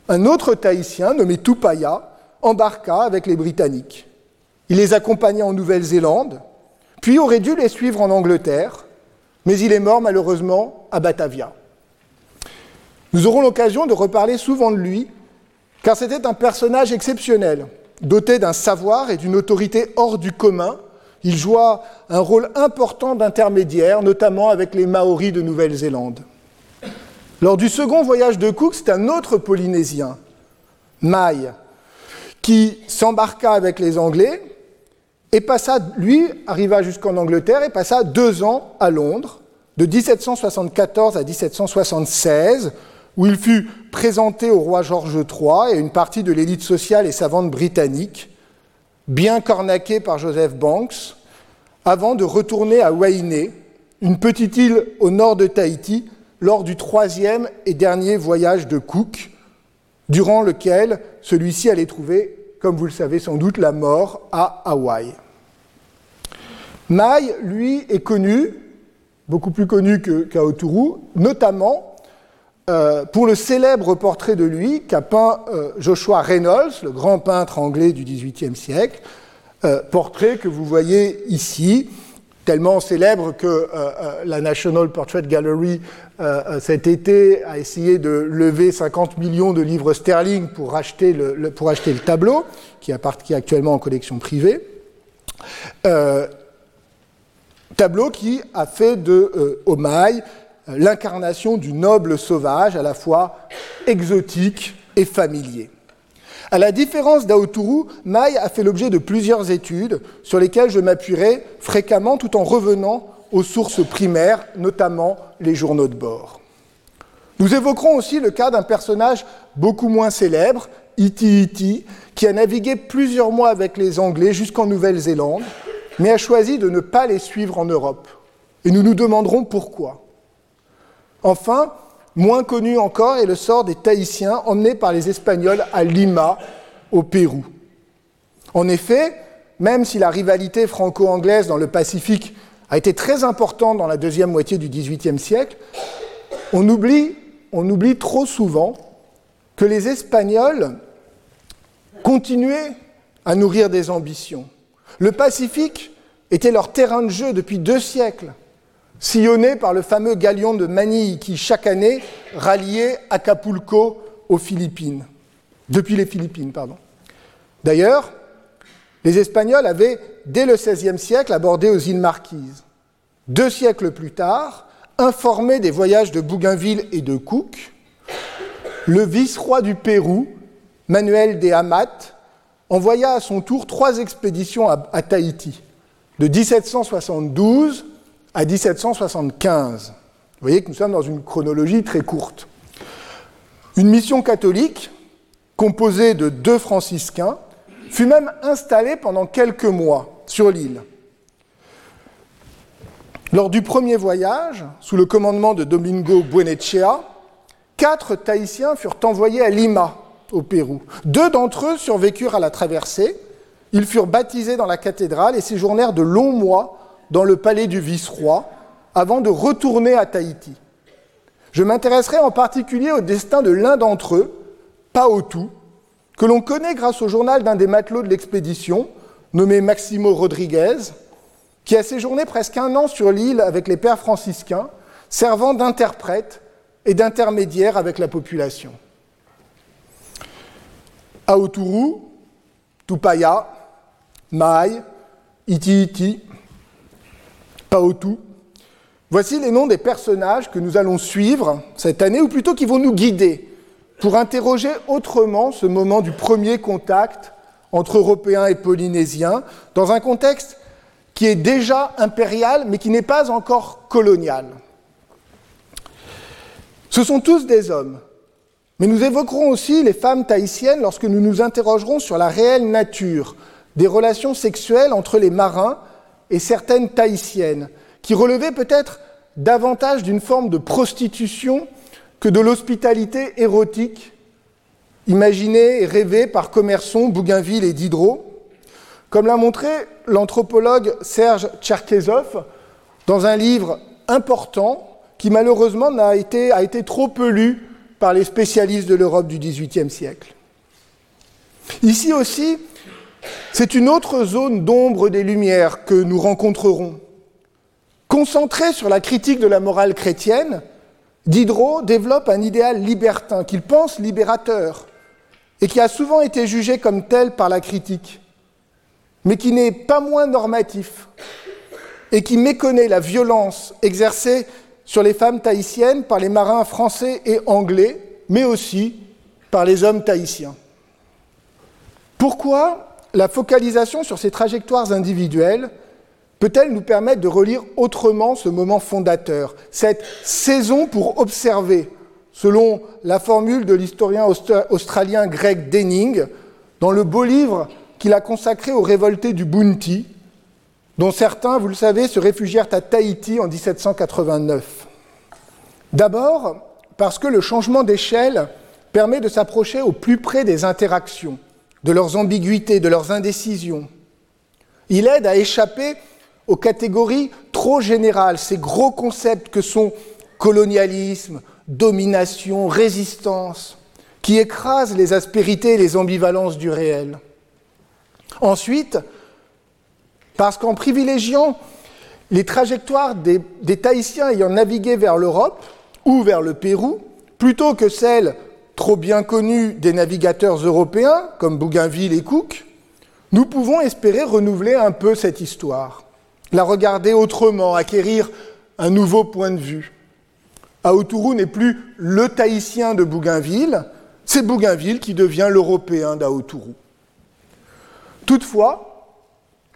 un autre Tahitien nommé Tupaya embarqua avec les Britanniques. Il les accompagna en Nouvelle-Zélande, puis aurait dû les suivre en Angleterre, mais il est mort malheureusement à Batavia. Nous aurons l'occasion de reparler souvent de lui, car c'était un personnage exceptionnel, doté d'un savoir et d'une autorité hors du commun, il joua un rôle important d'intermédiaire, notamment avec les Maoris de Nouvelle-Zélande. Lors du second voyage de Cook, c'est un autre Polynésien, Mai, qui s'embarqua avec les Anglais et passa, lui, arriva jusqu'en Angleterre et passa deux ans à Londres, de 1774 à 1776, où il fut présenté au roi George III et une partie de l'élite sociale et savante britannique, bien cornaqué par Joseph Banks, avant de retourner à Wainé, une petite île au nord de Tahiti, lors du troisième et dernier voyage de Cook, durant lequel celui-ci allait trouver, comme vous le savez sans doute, la mort à Hawaï. Mai, lui, est connu, beaucoup plus connu qu'Aoturu, notamment euh, pour le célèbre portrait de lui qu'a peint euh, Joshua Reynolds, le grand peintre anglais du XVIIIe siècle, euh, portrait que vous voyez ici, tellement célèbre que euh, euh, la National Portrait Gallery cet été a essayé de lever 50 millions de livres sterling pour acheter le, pour acheter le tableau, qui, est actuellement en collection privée. tableau qui a fait de Omaï l'incarnation du noble sauvage, à la fois exotique et familier. À la différence d'Aoturu, Maï a fait l'objet de plusieurs études sur lesquelles je m'appuierai fréquemment tout en revenant aux sources primaires, notamment les journaux de bord. Nous évoquerons aussi le cas d'un personnage beaucoup moins célèbre, Iti Iti, qui a navigué plusieurs mois avec les Anglais jusqu'en Nouvelle-Zélande, mais a choisi de ne pas les suivre en Europe. Et nous nous demanderons pourquoi. Enfin, Moins connu encore est le sort des Tahitiens emmenés par les Espagnols à Lima, au Pérou. En effet, même si la rivalité franco-anglaise dans le Pacifique a été très importante dans la deuxième moitié du XVIIIe siècle, on oublie, on oublie trop souvent que les Espagnols continuaient à nourrir des ambitions. Le Pacifique était leur terrain de jeu depuis deux siècles sillonné par le fameux galion de Manille qui, chaque année, ralliait Acapulco aux Philippines, depuis les Philippines, pardon. D'ailleurs, les Espagnols avaient, dès le XVIe siècle, abordé aux îles Marquises. Deux siècles plus tard, informé des voyages de Bougainville et de Cook, le vice-roi du Pérou, Manuel de Amat, envoya à son tour trois expéditions à, à Tahiti, de 1772 à 1775. Vous voyez que nous sommes dans une chronologie très courte. Une mission catholique, composée de deux franciscains, fut même installée pendant quelques mois sur l'île. Lors du premier voyage, sous le commandement de Domingo Buenechea, quatre Tahitiens furent envoyés à Lima, au Pérou. Deux d'entre eux survécurent à la traversée. Ils furent baptisés dans la cathédrale et séjournèrent de longs mois dans le palais du vice-roi avant de retourner à Tahiti. Je m'intéresserai en particulier au destin de l'un d'entre eux, Paotu, que l'on connaît grâce au journal d'un des matelots de l'expédition, nommé Maximo Rodriguez, qui a séjourné presque un an sur l'île avec les pères franciscains, servant d'interprète et d'intermédiaire avec la population. Aoturu, Tupaya, Mai, Iti Iti, Paotu. Voici les noms des personnages que nous allons suivre cette année, ou plutôt qui vont nous guider pour interroger autrement ce moment du premier contact entre Européens et Polynésiens, dans un contexte qui est déjà impérial, mais qui n'est pas encore colonial. Ce sont tous des hommes, mais nous évoquerons aussi les femmes tahitiennes lorsque nous nous interrogerons sur la réelle nature des relations sexuelles entre les marins et certaines tahitiennes, qui relevaient peut-être davantage d'une forme de prostitution que de l'hospitalité érotique imaginée et rêvée par Commerson, Bougainville et Diderot, comme l'a montré l'anthropologue Serge Tcherkezov dans un livre important qui malheureusement a été, a été trop peu lu par les spécialistes de l'Europe du XVIIIe siècle. Ici aussi, c'est une autre zone d'ombre des Lumières que nous rencontrerons. Concentré sur la critique de la morale chrétienne, Diderot développe un idéal libertin qu'il pense libérateur et qui a souvent été jugé comme tel par la critique, mais qui n'est pas moins normatif et qui méconnaît la violence exercée sur les femmes tahitiennes par les marins français et anglais, mais aussi par les hommes tahitiens. Pourquoi la focalisation sur ces trajectoires individuelles peut-elle nous permettre de relire autrement ce moment fondateur, cette saison pour observer, selon la formule de l'historien australien Greg Denning, dans le beau livre qu'il a consacré aux révoltés du Bounty, dont certains, vous le savez, se réfugièrent à Tahiti en 1789. D'abord, parce que le changement d'échelle permet de s'approcher au plus près des interactions de leurs ambiguïtés, de leurs indécisions. Il aide à échapper aux catégories trop générales, ces gros concepts que sont colonialisme, domination, résistance, qui écrasent les aspérités et les ambivalences du réel. Ensuite, Parce qu'en privilégiant les trajectoires des, Tahitiens ayant navigué vers l'Europe ou vers le Pérou, plutôt que celles trop bien connues des navigateurs européens comme Bougainville et Cook, nous pouvons espérer renouveler un peu cette histoire, la regarder autrement, acquérir un nouveau point de vue. Aotourou n'est plus le Tahitien de Bougainville, c'est Bougainville qui devient l'Européen d'Aotourou. Toutefois,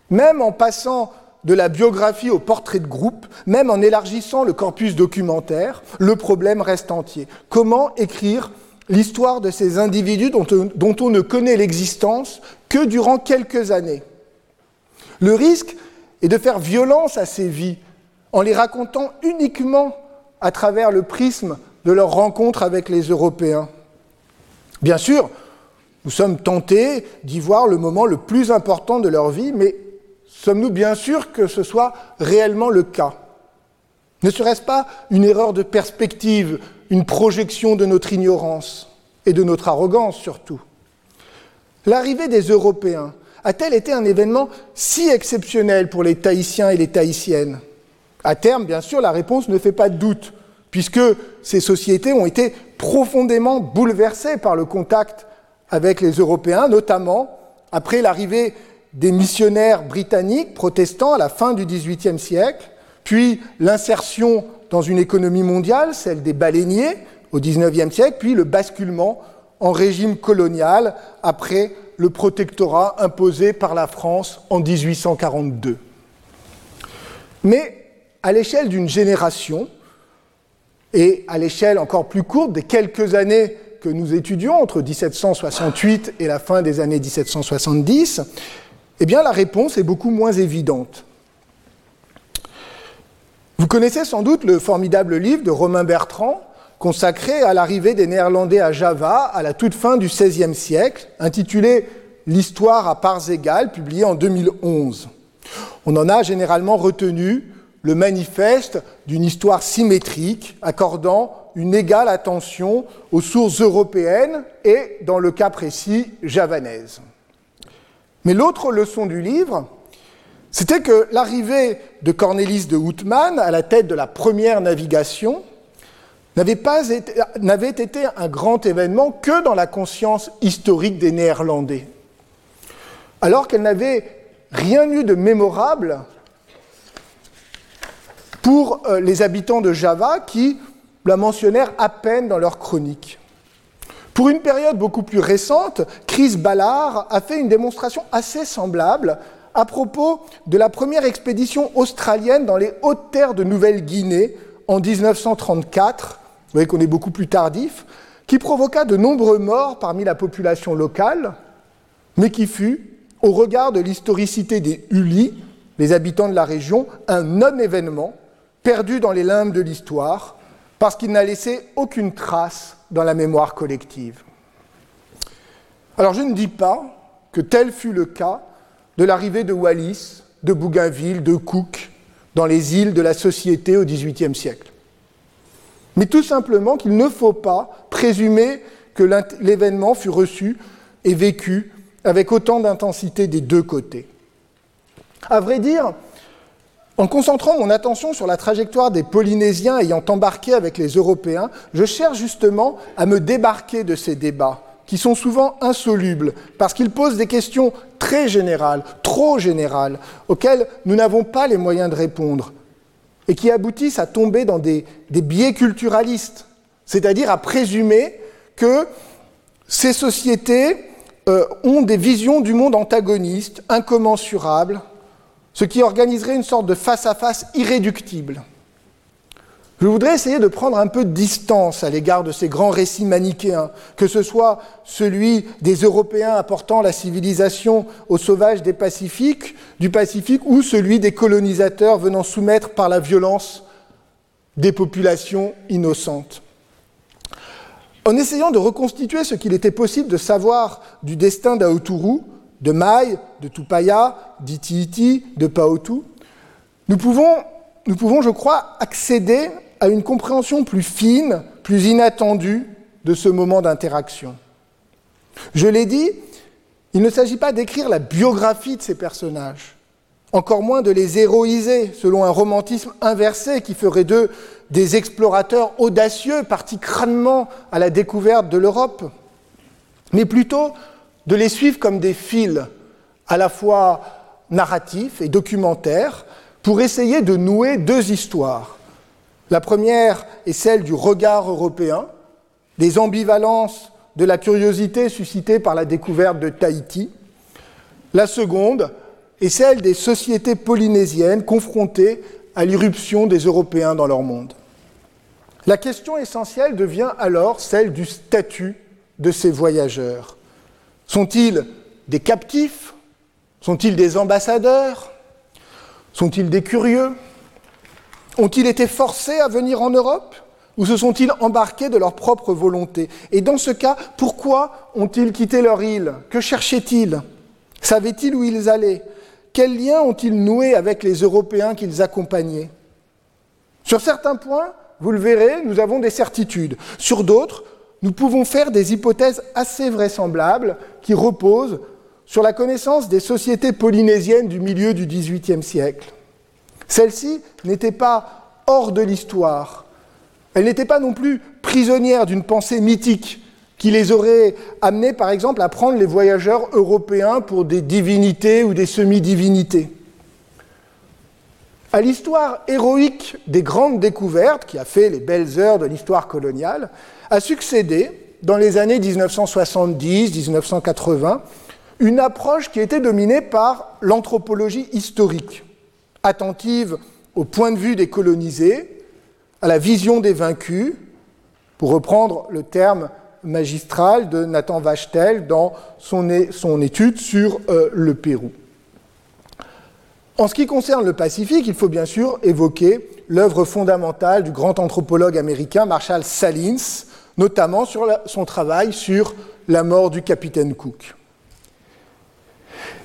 même en passant de la biographie au portrait de groupe, même en élargissant le corpus documentaire, le problème reste entier. Comment écrire l'histoire de ces individus dont, on ne connaît l'existence que durant quelques années Le risque est de faire violence à ces vies en les racontant uniquement à travers le prisme de leur rencontre avec les Européens. Bien sûr, nous sommes tentés d'y voir le moment le plus important de leur vie, mais sommes-nous bien sûrs que ce soit réellement le cas? Ne serait-ce pas une erreur de perspective, une projection de notre ignorance et de notre arrogance surtout. L'arrivée des Européens a-t-elle été un événement si exceptionnel pour les Tahitiens et les Tahitiennes? À terme, bien sûr, la réponse ne fait pas de doute, puisque ces sociétés ont été profondément bouleversées par le contact avec les Européens, notamment après l'arrivée des missionnaires britanniques protestants à la fin du XVIIIe siècle, puis l'insertion dans une économie mondiale, celle des baleiniers au XIXe siècle, puis le basculement en régime colonial après le protectorat imposé par la France en 1842. Mais à l'échelle d'une génération, et à l'échelle encore plus courte des quelques années que nous étudions, entre 1768 et la fin des années 1770, eh bien la réponse est beaucoup moins évidente. Vous connaissez sans doute le formidable livre de Romain Bertrand consacré à l'arrivée des Néerlandais à Java à la toute fin du XVIe siècle, intitulé L'histoire à parts égales, publié en 2011. On en a généralement retenu le manifeste d'une histoire symétrique, accordant une égale attention aux sources européennes et, dans le cas précis, javanaises. Mais l'autre leçon du livre, c'était que l'arrivée de Cornelis de Houtman à la tête de la première navigation n'avait été, été un grand événement que dans la conscience historique des Néerlandais. Alors qu'elle n'avait rien eu de mémorable pour euh, les habitants de Java qui la mentionnèrent à peine dans leur chronique. Pour une période beaucoup plus récente, Chris Ballard a fait une démonstration assez semblable à propos de la première expédition australienne dans les hautes terres de Nouvelle-Guinée en 1934, vous voyez qu'on est beaucoup plus tardif, qui provoqua de nombreux morts parmi la population locale, mais qui fut, au regard de l'historicité des Uli, les habitants de la région, un non-événement perdu dans les limbes de l'histoire, parce qu'il n'a laissé aucune trace dans la mémoire collective. Alors je ne dis pas que tel fut le cas de l'arrivée de Wallis, de Bougainville, de Cook dans les îles de la société au XVIIIe siècle. Mais tout simplement qu'il ne faut pas présumer que l'événement fut reçu et vécu avec autant d'intensité des deux côtés. À vrai dire, en concentrant mon attention sur la trajectoire des Polynésiens ayant embarqué avec les Européens, je cherche justement à me débarquer de ces débats, qui sont souvent insolubles, parce qu'ils posent des questions très générales, trop générales, auxquelles nous n'avons pas les moyens de répondre, et qui aboutissent à tomber dans des, biais culturalistes, c'est-à-dire à présumer que ces sociétés euh, ont des visions du monde antagonistes, incommensurables, ce qui organiserait une sorte de face-à-face irréductible. Je voudrais essayer de prendre un peu de distance à l'égard de ces grands récits manichéens, que ce soit celui des Européens apportant la civilisation aux sauvages des Pacifiques, du Pacifique ou celui des colonisateurs venant soumettre par la violence des populations innocentes. En essayant de reconstituer ce qu'il était possible de savoir du destin d'Aoturu, de Maï, de Tupaya, d'Iti-Iti, de Paotu, nous pouvons, nous pouvons, je crois, accéder à une compréhension plus fine, plus inattendue de ce moment d'interaction. Je l'ai dit, il ne s'agit pas d'écrire la biographie de ces personnages, encore moins de les héroïser selon un romantisme inversé qui ferait d'eux des explorateurs audacieux partis crânement à la découverte de l'Europe, mais plutôt de les suivre comme des fils à la fois narratifs et documentaires pour essayer de nouer deux histoires. La première est celle du regard européen, des ambivalences de la curiosité suscitée par la découverte de Tahiti. La seconde est celle des sociétés polynésiennes confrontées à l'irruption des Européens dans leur monde. La question essentielle devient alors celle du statut de ces voyageurs. Sont-ils des captifs? Sont-ils des ambassadeurs? Sont-ils des curieux? Ont-ils été forcés à venir en Europe Ou se sont-ils embarqués de leur propre volonté? Et dans ce cas, pourquoi ont-ils quitté leur île? Que cherchaient-ils? Savaient-ils où ils allaient? Quels liens ont-ils noués avec les Européens qu'ils accompagnaient? Sur certains points, vous le verrez, nous avons des certitudes. Sur d'autres, nous pouvons faire des hypothèses assez vraisemblables qui reposent sur la connaissance des sociétés polynésiennes du milieu du XVIIIe siècle. Celles-ci n'étaient pas hors de l'histoire. Elles n'étaient pas non plus prisonnières d'une pensée mythique qui les aurait amenées, par exemple, à prendre les voyageurs européens pour des divinités ou des semi-divinités. À l'histoire héroïque des grandes découvertes, qui a fait les belles heures de l'histoire coloniale, a succédé, dans les années 1970-1980, une approche qui était dominée par l'anthropologie historique, attentive au point de vue des colonisés, à la vision des vaincus, pour reprendre le terme magistral de Nathan Vachtel dans son, étude sur euh, le Pérou. En ce qui concerne le Pacifique, il faut bien sûr évoquer l'œuvre fondamentale du grand anthropologue américain Marshall Salins, notamment sur son travail sur la mort du capitaine Cook.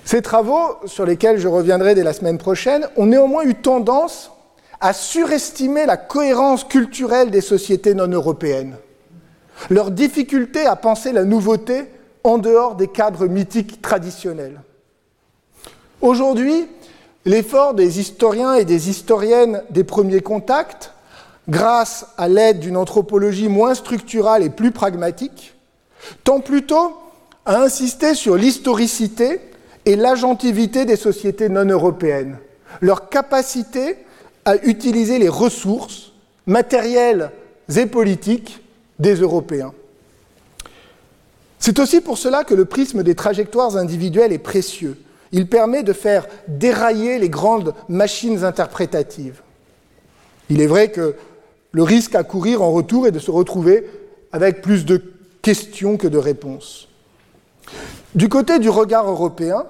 Ces travaux, sur lesquels je reviendrai dès la semaine prochaine, ont néanmoins eu tendance à surestimer la cohérence culturelle des sociétés non européennes, leur difficulté à penser la nouveauté en dehors des cadres mythiques traditionnels. Aujourd'hui, L'effort des historiens et des historiennes des premiers contacts, grâce à l'aide d'une anthropologie moins structurale et plus pragmatique, tend plutôt à insister sur l'historicité et l'agentivité des sociétés non européennes, leur capacité à utiliser les ressources matérielles et politiques des Européens. C'est aussi pour cela que le prisme des trajectoires individuelles est précieux il permet de faire dérailler les grandes machines interprétatives. Il est vrai que le risque à courir en retour est de se retrouver avec plus de questions que de réponses. Du côté du regard européen,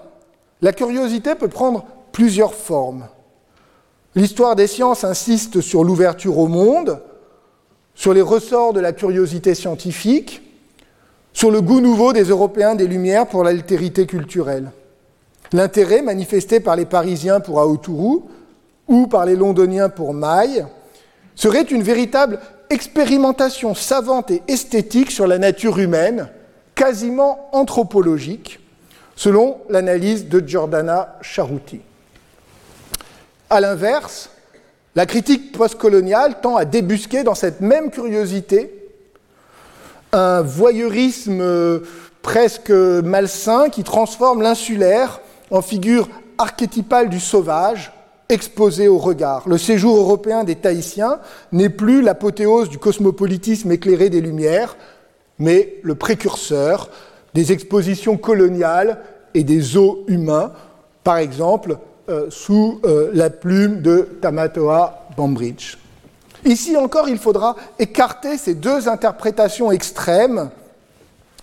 la curiosité peut prendre plusieurs formes. L'histoire des sciences insiste sur l'ouverture au monde, sur les ressorts de la curiosité scientifique, sur le goût nouveau des Européens des Lumières pour l'altérité culturelle. L'intérêt manifesté par les Parisiens pour Aotourou ou par les Londoniens pour Maille serait une véritable expérimentation savante et esthétique sur la nature humaine, quasiment anthropologique, selon l'analyse de Giordana Charuti. A l'inverse, la critique postcoloniale tend à débusquer dans cette même curiosité un voyeurisme presque malsain qui transforme l'insulaire en figure archétypale du sauvage, exposé au regard. Le séjour européen des Tahitiens n'est plus l'apothéose du cosmopolitisme éclairé des Lumières, mais le précurseur des expositions coloniales et des eaux humains, par exemple euh, sous euh, la plume de Tamatoa Bambridge. Ici encore, il faudra écarter ces deux interprétations extrêmes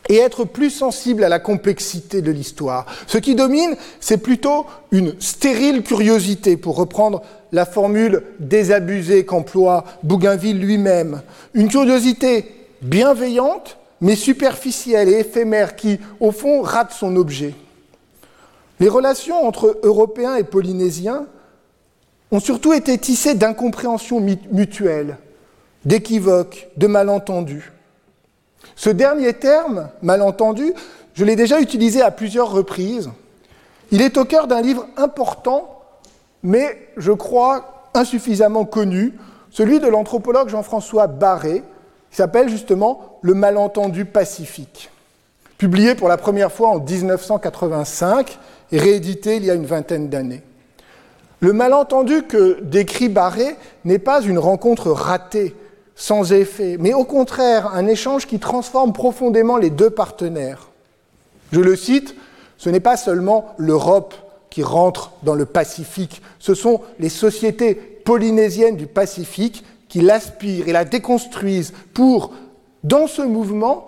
et être plus sensible à la complexité de l'histoire. Ce qui domine, c'est plutôt une stérile curiosité, pour reprendre la formule désabusée qu'emploie Bougainville lui-même. Une curiosité bienveillante, mais superficielle et éphémère, qui, au fond, rate son objet. Les relations entre Européens et Polynésiens ont surtout été tissées d'incompréhensions mutuelles, d'équivoques, de malentendus. Ce dernier terme, malentendu, je l'ai déjà utilisé à plusieurs reprises. Il est au cœur d'un livre important mais je crois insuffisamment connu, celui de l'anthropologue Jean-François Barré, qui s'appelle justement Le malentendu pacifique, publié pour la première fois en 1985 et réédité il y a une vingtaine d'années. Le malentendu que décrit Barré n'est pas une rencontre ratée, sans effet, mais au contraire un échange qui transforme profondément les deux partenaires. Je le cite, ce n'est pas seulement l'Europe qui rentre dans le Pacifique, ce sont les sociétés polynésiennes du Pacifique qui l'aspirent et la déconstruisent pour, dans ce mouvement,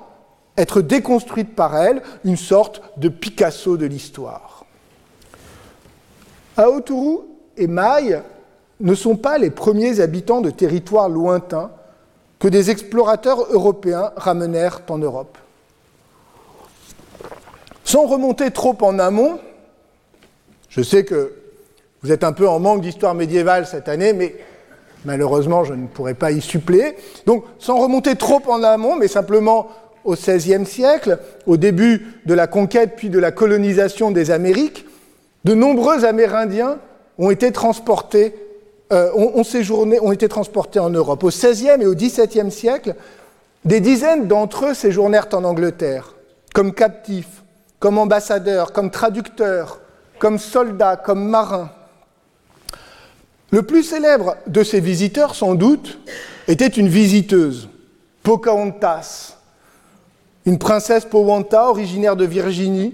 être déconstruite par elle, une sorte de Picasso de l'histoire. Aoturu et Maï ne sont pas les premiers habitants de territoires lointains que des explorateurs européens ramenèrent en Europe. Sans remonter trop en amont, je sais que vous êtes un peu en manque d'histoire médiévale cette année, mais malheureusement, je ne pourrai pas y suppléer. Donc, sans remonter trop en amont, mais simplement au XVIe siècle, au début de la conquête puis de la colonisation des Amériques, de nombreux Amérindiens ont été transportés euh, ont, séjourné, ont été transportés en Europe. Au XVIe et au XVIIe siècle, des dizaines d'entre eux séjournèrent en Angleterre, comme captifs, comme ambassadeurs, comme traducteurs, comme soldats, comme marins. Le plus célèbre de ces visiteurs, sans doute, était une visiteuse, Pocahontas, une princesse Powanta originaire de Virginie,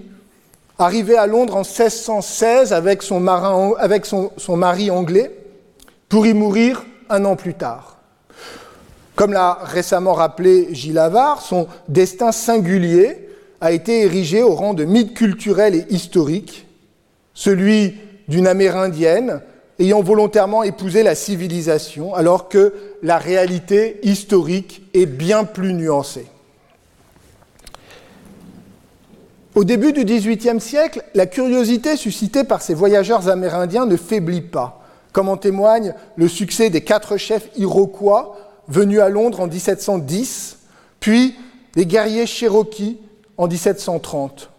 arrivée à Londres en 1616 avec son, mari anglais pour y mourir un an plus tard. Comme l'a récemment rappelé Gilles Avard, son destin singulier a été érigé au rang de mythe culturel et historique, celui d'une Amérindienne ayant volontairement épousé la civilisation, alors que la réalité historique est bien plus nuancée. Au début du XVIIIe siècle, la curiosité suscitée par ces voyageurs amérindiens ne faiblit pas comme en témoigne le succès des quatre chefs iroquois venus à Londres en 1710, puis les guerriers Cherokees en 1730.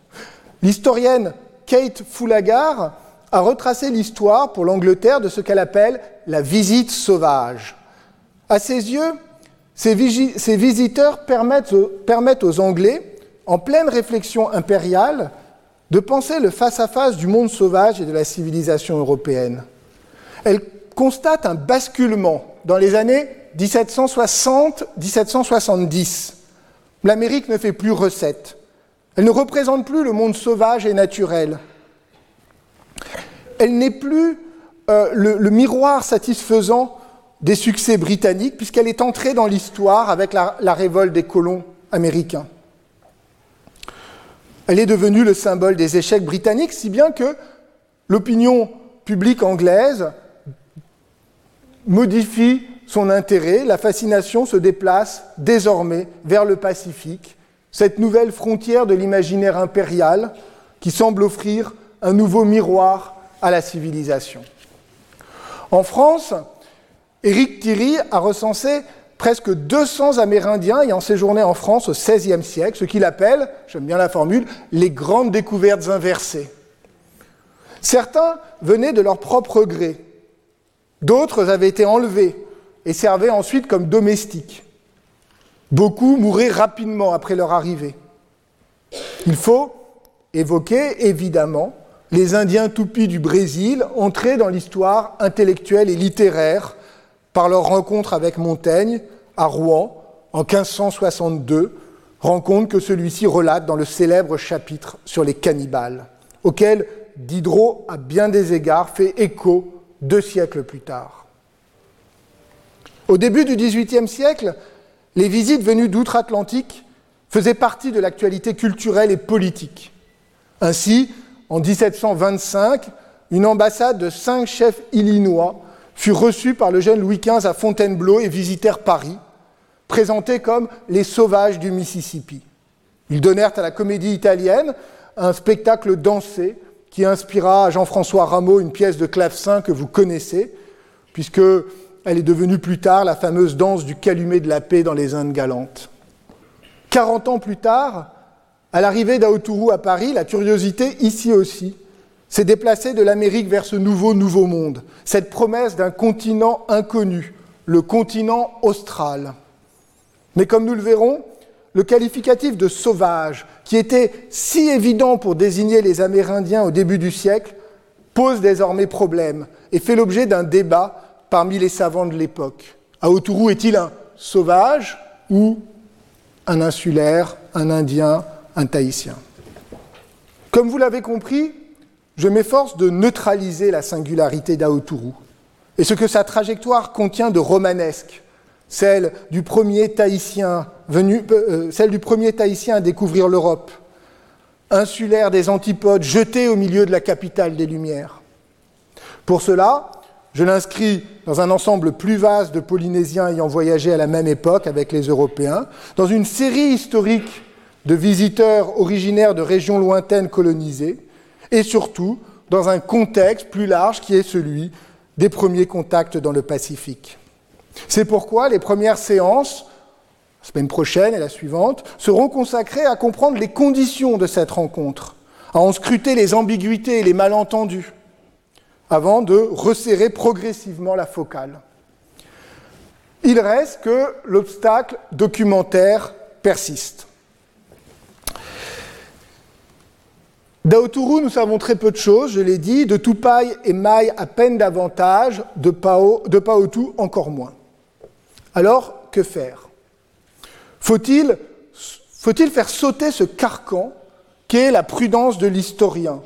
L'historienne Kate Foulagar a retracé l'histoire pour l'Angleterre de ce qu'elle appelle la visite sauvage. À ses yeux, ces, visiteurs permettent aux Anglais, en pleine réflexion impériale, de penser le face-à-face -face du monde sauvage et de la civilisation européenne elle constate un basculement dans les années 1760-1770. L'Amérique ne fait plus recette. Elle ne représente plus le monde sauvage et naturel. Elle n'est plus euh, le, miroir satisfaisant des succès britanniques, puisqu'elle est entrée dans l'histoire avec la, la révolte des colons américains. Elle est devenue le symbole des échecs britanniques, si bien que l'opinion publique anglaise modifie son intérêt, la fascination se déplace désormais vers le Pacifique, cette nouvelle frontière de l'imaginaire impérial qui semble offrir un nouveau miroir à la civilisation. En France, Éric Thierry a recensé presque 200 Amérindiens ayant séjourné en France au XVIe siècle, ce qu'il appelle, j'aime bien la formule, les grandes découvertes inversées. Certains venaient de leur propre gré, D'autres avaient été enlevés et servaient ensuite comme domestiques. Beaucoup mouraient rapidement après leur arrivée. Il faut évoquer évidemment les Indiens Tupis du Brésil, entrés dans l'histoire intellectuelle et littéraire par leur rencontre avec Montaigne à Rouen en 1562, rencontre que celui-ci relate dans le célèbre chapitre sur les cannibales, auquel Diderot, à bien des égards, fait écho deux siècles plus tard. Au début du XVIIIe siècle, les visites venues d'outre-Atlantique faisaient partie de l'actualité culturelle et politique. Ainsi, en 1725, une ambassade de cinq chefs illinois fut reçue par le jeune Louis XV à Fontainebleau et visitèrent Paris, présentés comme les sauvages du Mississippi. Ils donnèrent à la comédie italienne un spectacle dansé qui inspira à Jean-François Rameau une pièce de clavecin que vous connaissez, puisque elle est devenue plus tard la fameuse danse du calumet de la paix dans les Indes galantes. Quarante ans plus tard, à l'arrivée d'Aoturu à Paris, la curiosité ici aussi s'est déplacé de l'Amérique vers ce nouveau nouveau monde, cette promesse d'un continent inconnu, le continent austral. Mais comme nous le verrons, le qualificatif de sauvage, qui était si évident pour désigner les Amérindiens au début du siècle, pose désormais problème et fait l'objet d'un débat parmi les savants de l'époque. Aoturu est-il un sauvage ou un insulaire, un indien, un tahitien Comme vous l'avez compris, je m'efforce de neutraliser la singularité d'Aoturu et ce que sa trajectoire contient de romanesque, celle du premier tahitien venu, euh, celle du premier tahitien à découvrir l'Europe, insulaire des antipodes, jeté au milieu de la capitale des Lumières. Pour cela, je l'inscris dans un ensemble plus vaste de Polynésiens ayant voyagé à la même époque avec les Européens, dans une série historique de visiteurs originaires de régions lointaines colonisées, et surtout dans un contexte plus large qui est celui des premiers contacts dans le Pacifique. C'est pourquoi les premières séances la semaine prochaine et la suivante, seront consacrées à comprendre les conditions de cette rencontre, à en scruter les ambiguïtés et les malentendus, avant de resserrer progressivement la focale. Il reste que l'obstacle documentaire persiste. D'Aoturu, nous savons très peu de choses, je l'ai dit, de Tupai et Mai à peine davantage, de, Pao, Paotu encore moins. Alors, que faire? Faut-il faire sauter ce carcan qu'est la prudence de l'historien,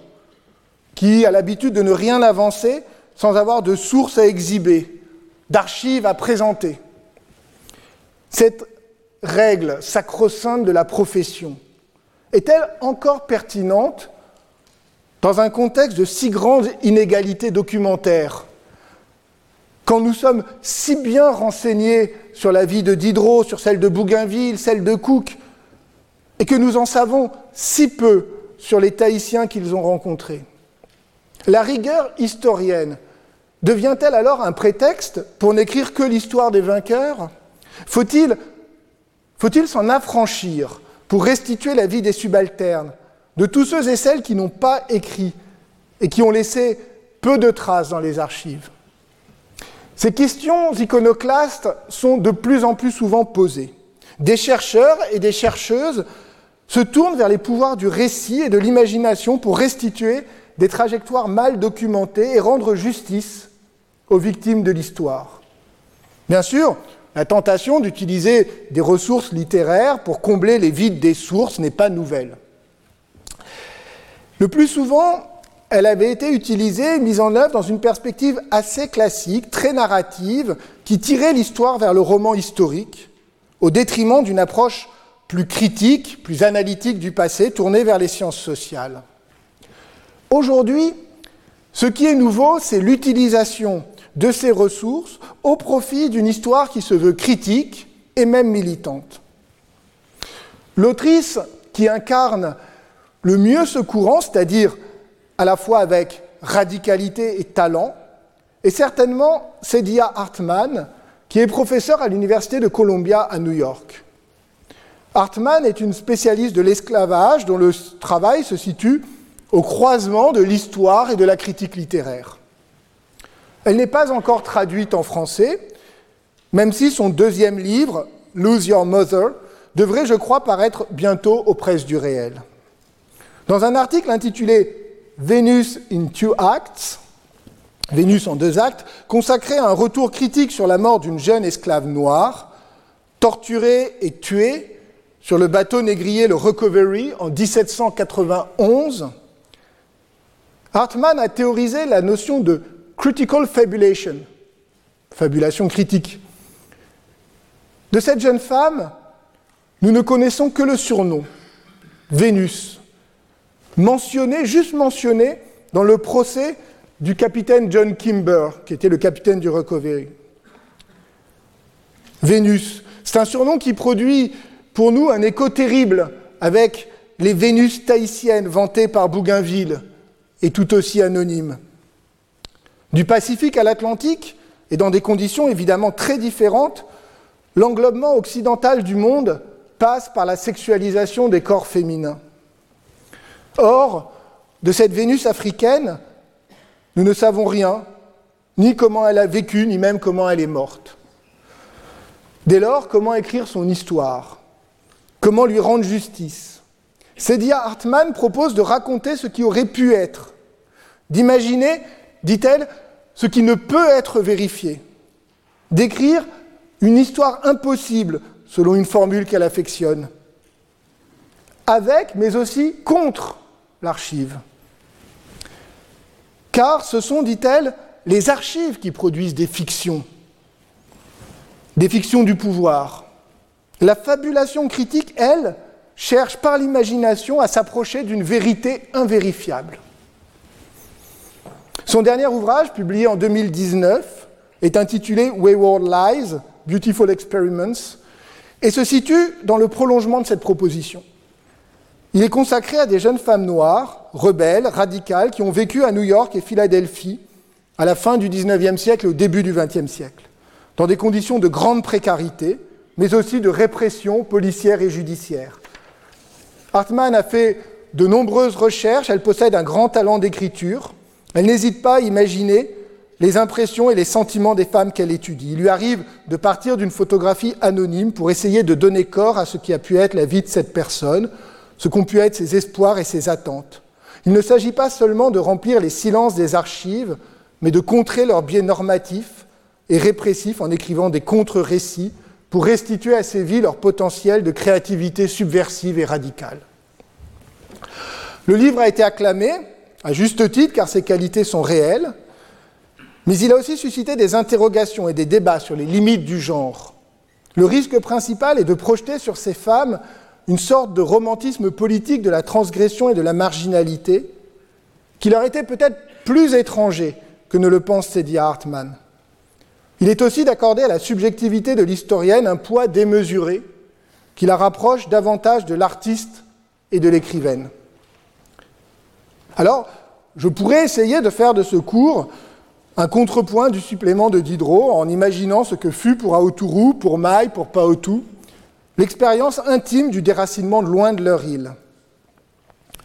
qui a l'habitude de ne rien avancer sans avoir de sources à exhiber, d'archives à présenter? Cette règle sacro-sainte de la profession est-elle encore pertinente dans un contexte de si grandes inégalités documentaires quand nous sommes si bien renseignés sur la vie de Diderot, sur celle de Bougainville, celle de Cook, et que nous en savons si peu sur les Tahitiens qu'ils ont rencontrés. La rigueur historienne devient-elle alors un prétexte pour n'écrire que l'histoire des vainqueurs? Faut-il faut s'en affranchir pour restituer la vie des subalternes, de tous ceux et celles qui n'ont pas écrit et qui ont laissé peu de traces dans les archives ces questions iconoclastes sont de plus en plus souvent posées. Des chercheurs et des chercheuses se tournent vers les pouvoirs du récit et de l'imagination pour restituer des trajectoires mal documentées et rendre justice aux victimes de l'histoire. Bien sûr, la tentation d'utiliser des ressources littéraires pour combler les vides des sources n'est pas nouvelle. Le plus souvent, elle avait été utilisée, mise en œuvre dans une perspective assez classique, très narrative, qui tirait l'histoire vers le roman historique, au détriment d'une approche plus critique, plus analytique du passé, tournée vers les sciences sociales. Aujourd'hui, ce qui est nouveau, c'est l'utilisation de ces ressources au profit d'une histoire qui se veut critique et même militante. L'autrice qui incarne le mieux ce courant, c'est-à-dire à la fois avec radicalité et talent, et certainement Cedia Hartman, qui est professeur à l'Université de Columbia à New York. Hartman est une spécialiste de l'esclavage dont le travail se situe au croisement de l'histoire et de la critique littéraire. Elle n'est pas encore traduite en français, même si son deuxième livre, Lose Your Mother, devrait, je crois, paraître bientôt aux presses du réel. Dans un article intitulé Venus in Two Acts, Vénus en deux actes, consacré à un retour critique sur la mort d'une jeune esclave noire, torturée et tuée sur le bateau négrier le Recovery en 1791. Hartman a théorisé la notion de critical fabulation, fabulation critique. De cette jeune femme, nous ne connaissons que le surnom, Vénus, mentionné, juste mentionné, dans le procès du capitaine John Kimber, qui était le capitaine du Recovery. Vénus, c'est un surnom qui produit pour nous un écho terrible avec les Vénus tahitiennes vantées par Bougainville et tout aussi anonymes. Du Pacifique à l'Atlantique, et dans des conditions évidemment très différentes, l'englobement occidental du monde passe par la sexualisation des corps féminins. Or, de cette Vénus africaine, nous ne savons rien, ni comment elle a vécu, ni même comment elle est morte. Dès lors, comment écrire son histoire? Comment lui rendre justice? Cédia Hartmann propose de raconter ce qui aurait pu être, d'imaginer, dit-elle, ce qui ne peut être vérifié, d'écrire une histoire impossible, selon une formule qu'elle affectionne, avec, mais aussi contre l'archive. Car ce sont, dit-elle, les archives qui produisent des fictions, des fictions du pouvoir. La fabulation critique, elle, cherche par l'imagination à s'approcher d'une vérité invérifiable. Son dernier ouvrage, publié en 2019, est intitulé Wayward Lies, Beautiful Experiments, et se situe dans le prolongement de cette proposition. Il est consacré à des jeunes femmes noires, rebelles, radicales, qui ont vécu à New York et Philadelphie à la fin du XIXe siècle et au début du XXe siècle, dans des conditions de grande précarité, mais aussi de répression policière et judiciaire. Hartmann a fait de nombreuses recherches, elle possède un grand talent d'écriture, elle n'hésite pas à imaginer les impressions et les sentiments des femmes qu'elle étudie. Il lui arrive de partir d'une photographie anonyme pour essayer de donner corps à ce qui a pu être la vie de cette personne, ce qu'ont pu être ses espoirs et ses attentes. Il ne s'agit pas seulement de remplir les silences des archives, mais de contrer leurs biais normatifs et répressifs en écrivant des contre-récits pour restituer à ces vies leur potentiel de créativité subversive et radicale. Le livre a été acclamé, à juste titre, car ses qualités sont réelles, mais il a aussi suscité des interrogations et des débats sur les limites du genre. Le risque principal est de projeter sur ces femmes une sorte de romantisme politique de la transgression et de la marginalité qui leur était peut-être plus étranger que ne le pense Cédia Hartmann. Il est aussi d'accorder à la subjectivité de l'historienne un poids démesuré qui la rapproche davantage de l'artiste et de l'écrivaine. Alors, je pourrais essayer de faire de ce cours un contrepoint du supplément de Diderot en imaginant ce que fut pour Aoturu, pour Maï, pour Paotou, l'expérience intime du déracinement loin de leur île.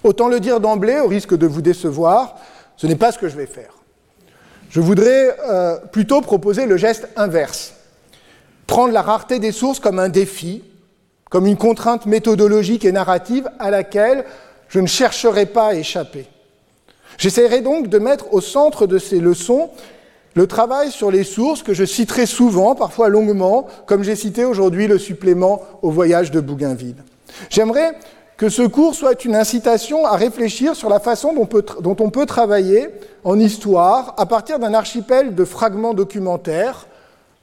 Autant le dire d'emblée, au risque de vous décevoir, ce n'est pas ce que je vais faire. Je voudrais euh, plutôt proposer le geste inverse. Prendre la rareté des sources comme un défi, comme une contrainte méthodologique et narrative à laquelle je ne chercherai pas à échapper. J'essaierai donc de mettre au centre de ces leçons le travail sur les sources que je citerai souvent, parfois longuement, comme j'ai cité aujourd'hui le supplément au voyage de Bougainville. J'aimerais que ce cours soit une incitation à réfléchir sur la façon dont, on peut travailler en histoire à partir d'un archipel de fragments documentaires,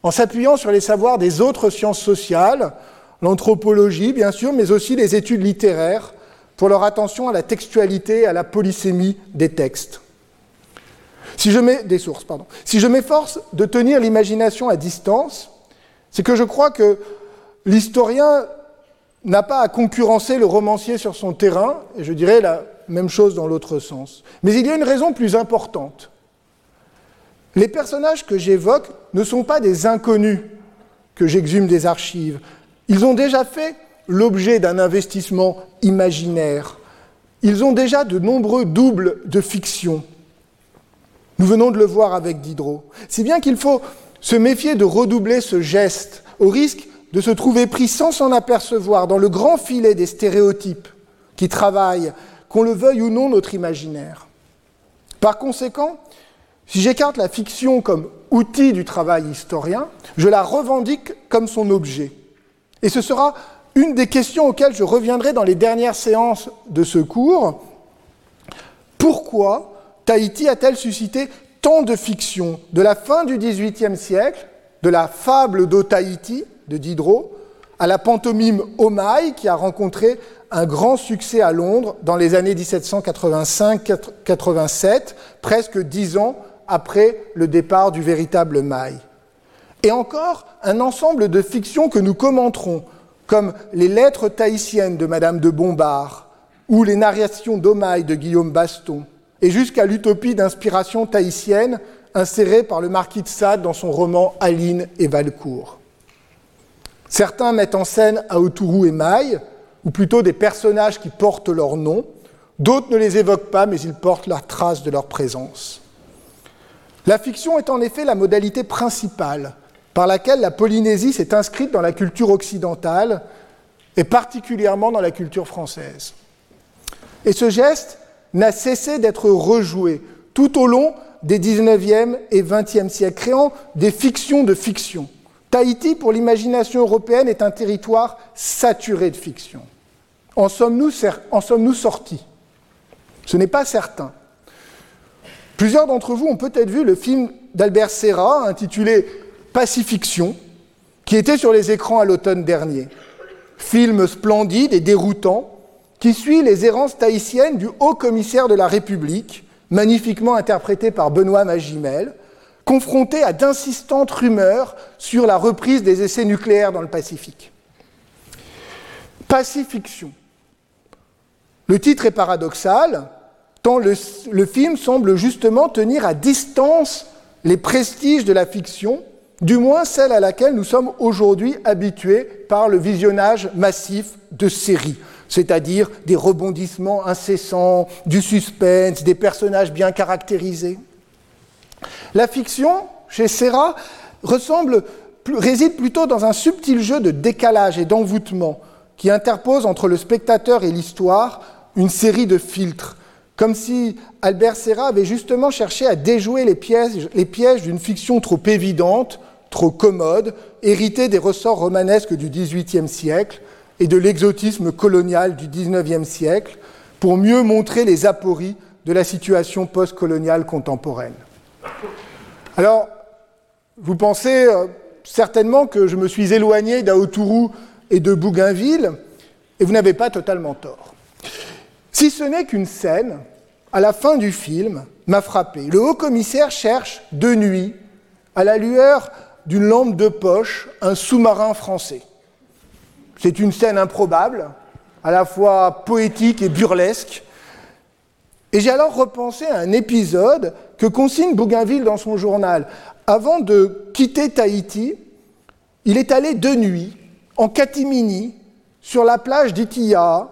en s'appuyant sur les savoirs des autres sciences sociales, l'anthropologie bien sûr, mais aussi les études littéraires, pour leur attention à la textualité et à la polysémie des textes. Si je m'efforce de tenir l'imagination à distance, c'est que je crois que l'historien n'a pas à concurrencer le romancier sur son terrain, et je dirais la même chose dans l'autre sens. Mais il y a une raison plus importante. Les personnages que j'évoque ne sont pas des inconnus que j'exhume des archives. Ils ont déjà fait l'objet d'un investissement imaginaire. Ils ont déjà de nombreux doubles de fiction. Nous venons de le voir avec Diderot. Si bien qu'il faut se méfier de redoubler ce geste, au risque de se trouver pris sans s'en apercevoir dans le grand filet des stéréotypes qui travaillent, qu'on le veuille ou non, notre imaginaire. Par conséquent, si j'écarte la fiction comme outil du travail historien, je la revendique comme son objet. Et ce sera une des questions auxquelles je reviendrai dans les dernières séances de ce cours. Pourquoi Tahiti a-t-elle suscité tant de fiction de la fin du XVIIIe siècle, de la fable d'O-Tahiti de Diderot, à la pantomime Omaï qui a rencontré un grand succès à Londres dans les années 1785-87, presque dix ans après le départ du véritable Maï. Et encore un ensemble de fictions que nous commenterons, comme les lettres tahitiennes de Madame de Bombard ou les narrations d'Omaï de Guillaume Baston, et jusqu'à l'utopie d'inspiration tahitienne insérée par le marquis de Sade dans son roman Aline et Valcourt. Certains mettent en scène Aoturu et Maï, ou plutôt des personnages qui portent leur nom, D'autres ne les évoquent pas, mais ils portent la trace de leur présence. La fiction est en effet la modalité principale par laquelle la Polynésie s'est inscrite dans la culture occidentale et particulièrement dans la culture française. Et ce geste n'a cessé d'être rejoué tout au long des 19e et 20e siècles, créant des fictions de fiction. Tahiti, pour l'imagination européenne, est un territoire saturé de fiction. En sommes-nous sommes sortis? Ce n'est pas certain. Plusieurs d'entre vous ont peut-être vu le film d'Albert Serra intitulé Pacifiction, qui était sur les écrans à l'automne dernier. Film splendide et déroutant qui suit les errances tahitiennes du haut commissaire de la République, magnifiquement interprété par Benoît Magimel, confronté à d'insistantes rumeurs sur la reprise des essais nucléaires dans le Pacifique. Pacifiction. Le titre est paradoxal, tant le, le, film semble justement tenir à distance les prestiges de la fiction, du moins celle à laquelle nous sommes aujourd'hui habitués par le visionnage massif de séries c'est-à-dire des rebondissements incessants, du suspense, des personnages bien caractérisés. La fiction, chez Serra, réside plutôt dans un subtil jeu de décalage et d'envoûtement qui interpose entre le spectateur et l'histoire une série de filtres, comme si Albert Serra avait justement cherché à déjouer les pièges d'une fiction trop évidente, trop commode, héritée des ressorts romanesques du XVIIIe siècle, et de l'exotisme colonial du XIXe siècle pour mieux montrer les apories de la situation postcoloniale contemporaine. Alors, vous pensez euh, certainement que je me suis éloigné d'Aotourou et de Bougainville, et vous n'avez pas totalement tort. Si ce n'est qu'une scène, à la fin du film, m'a frappé. Le haut commissaire cherche de nuit, à la lueur d'une lampe de poche, un sous-marin français. C'est une scène improbable, à la fois poétique et burlesque. Et j'ai alors repensé à un épisode que consigne Bougainville dans son journal. Avant de quitter Tahiti, il est allé de nuit, en catimini, sur la plage d'Itia,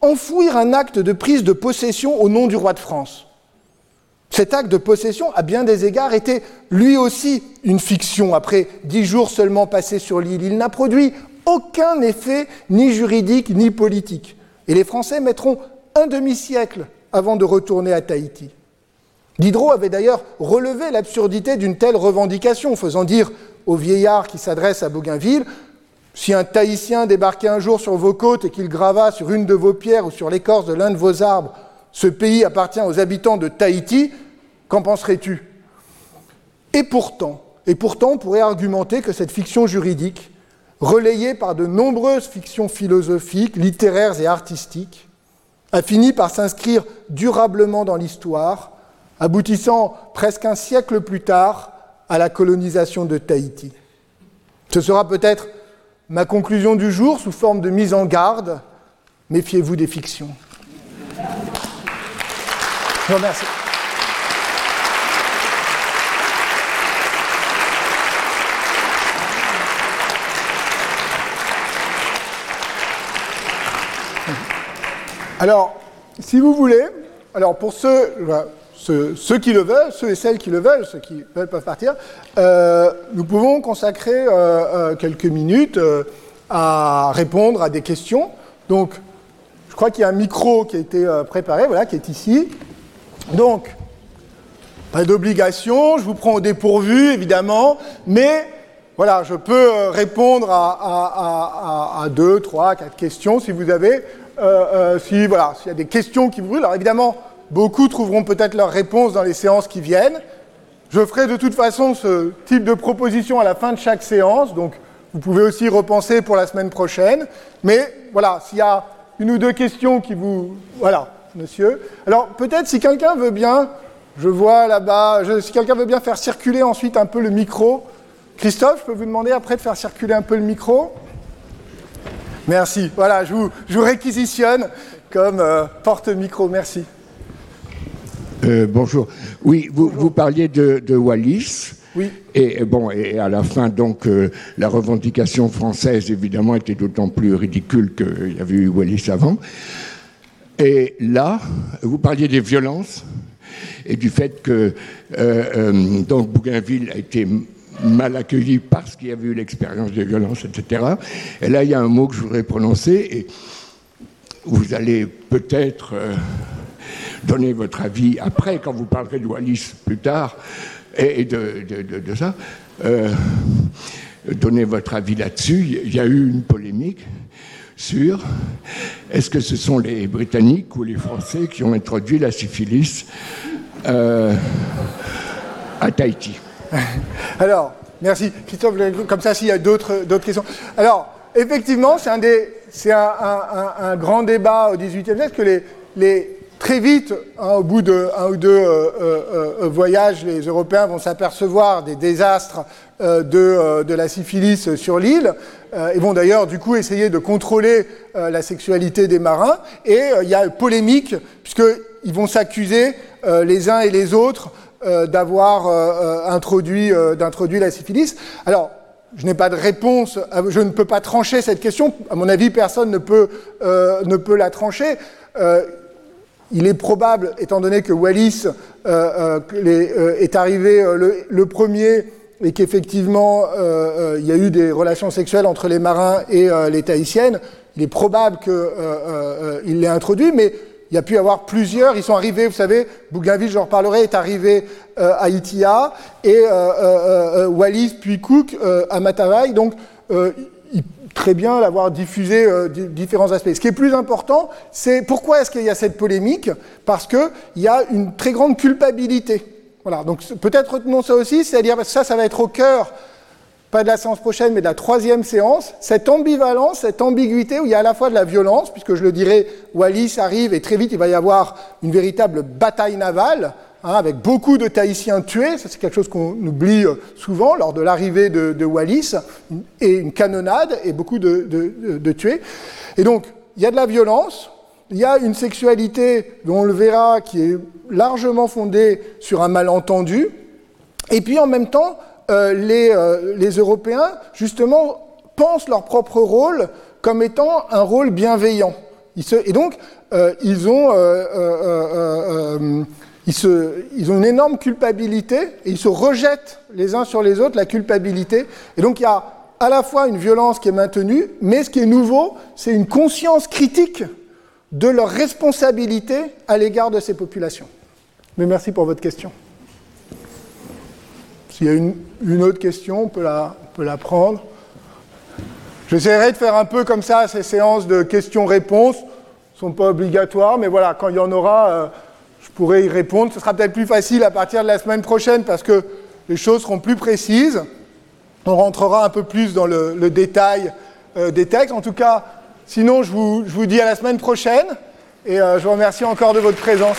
enfouir un acte de prise de possession au nom du roi de France. Cet acte de possession, à bien des égards, était lui aussi une fiction. Après dix jours seulement passés sur l'île, il n'a produit aucun effet ni juridique ni politique. Et les Français mettront un demi-siècle avant de retourner à Tahiti. Diderot avait d'ailleurs relevé l'absurdité d'une telle revendication, faisant dire au vieillard qui s'adresse à Bougainville Si un Tahitien débarquait un jour sur vos côtes et qu'il grava sur une de vos pierres ou sur l'écorce de l'un de vos arbres Ce pays appartient aux habitants de Tahiti, qu'en penserais-tu? Et pourtant, et pourtant, on pourrait argumenter que cette fiction juridique relayé par de nombreuses fictions philosophiques, littéraires et artistiques, a fini par s'inscrire durablement dans l'histoire, aboutissant presque un siècle plus tard à la colonisation de Tahiti. Ce sera peut-être ma conclusion du jour sous forme de mise en garde. Méfiez-vous des fictions. Je vous remercie. Alors, si vous voulez, alors pour ceux, qui le veulent, ceux et celles qui le veulent, ceux qui veulent peuvent partir, euh, nous pouvons consacrer euh, euh, quelques minutes à répondre à des questions. Donc, je crois qu'il y a un micro qui a été préparé, voilà, qui est ici. Donc, pas d'obligation, je vous prends au dépourvu, évidemment, mais voilà, je peux répondre à deux, trois, quatre questions si vous avez. Euh, euh, si voilà, s'il y a des questions qui brûlent. Alors évidemment, beaucoup trouveront peut-être leurs réponses dans les séances qui viennent. Je ferai de toute façon ce type de proposition à la fin de chaque séance, donc vous pouvez aussi repenser pour la semaine prochaine. Mais voilà, s'il y a une ou deux questions qui vous... Voilà, monsieur. Alors peut-être si quelqu'un veut bien, je vois là-bas, si quelqu'un veut bien faire circuler ensuite un peu le micro. Christophe, je peux vous demander après de faire circuler un peu le micro? Merci. Voilà, je vous, réquisitionne comme euh, porte-micro. Merci. Euh, bonjour. Oui, vous, parliez de, Wallis. Oui. Et bon, et à la fin, donc, euh, la revendication française, évidemment, était d'autant plus ridicule qu'il y avait eu Wallis avant. Et là, vous parliez des violences et du fait que donc Bougainville a été mal accueilli parce qu'il y avait eu l'expérience de violence, etc. Et là, il y a un mot que je voudrais prononcer et vous allez peut-être euh, donner votre avis après, quand vous parlerez de Wallis plus tard, et de, ça. Euh, donner votre avis là-dessus. Il y a eu une polémique sur est-ce que ce sont les Britanniques ou les Français qui ont introduit la syphilis euh, à Tahiti. Alors, merci. Christophe, comme ça, s'il y a d'autres questions. Alors, effectivement, c'est un, grand débat au XVIIIe siècle que très vite, hein, au bout d'un ou deux euh, euh, euh, voyages, les Européens vont s'apercevoir des désastres de, de, la syphilis sur l'île et vont d'ailleurs du coup essayer de contrôler la sexualité des marins. Et il y a polémique puisqu'ils vont s'accuser les uns et les autres euh, d'avoir euh, euh, introduit, d'introduire la syphilis. Alors, je n'ai pas de réponse, je ne peux pas trancher cette question. À mon avis, personne ne peut, ne peut la trancher. il est probable, étant donné que Wallis est arrivé le, premier et qu'effectivement il y a eu des relations sexuelles entre les marins et les Tahitiennes, il est probable qu'il l'ait introduit, mais il y a pu y avoir plusieurs, ils sont arrivés, vous savez, Bougainville, j'en reparlerai, est arrivé euh, à Itia, et euh, euh, Wallis, puis Cook à Matavai, donc très bien l'avoir diffusé différents aspects. Ce qui est plus important, c'est pourquoi est-ce qu'il y a cette polémique? Parce qu'il y a une très grande culpabilité. Voilà, donc peut-être retenons ça aussi, c'est-à-dire que ça, ça va être au cœur pas de la séance prochaine, mais de la troisième séance, cette ambivalence, cette ambiguïté où il y a à la fois de la violence, puisque je le dirais, Wallis arrive et très vite il va y avoir une véritable bataille navale, hein, avec beaucoup de Tahitiens tués, ça c'est quelque chose qu'on oublie euh, souvent lors de l'arrivée de, Wallis, et une canonnade et beaucoup de, de tués. Et donc, il y a de la violence, il y a une sexualité dont on le verra qui est largement fondée sur un malentendu, et puis en même temps, euh, euh, les, Européens, justement, pensent leur propre rôle comme étant un rôle bienveillant. et donc, euh, ils, ont, ils, ont une énorme culpabilité et ils se rejettent les uns sur les autres la culpabilité. Et donc, il y a à la fois une violence qui est maintenue, mais ce qui est nouveau, c'est une conscience critique de leur responsabilité à l'égard de ces populations. Mais merci pour votre question. S'il y a une, autre question, on peut la, prendre. J'essaierai de faire un peu comme ça ces séances de questions-réponses. Ne sont pas obligatoires, mais voilà, quand il y en aura, euh, je pourrai y répondre. Ce sera peut-être plus facile à partir de la semaine prochaine parce que les choses seront plus précises. On rentrera un peu plus dans le, détail euh, des textes. En tout cas, sinon, je vous, je vous, dis à la semaine prochaine et euh, je vous remercie encore de votre présence.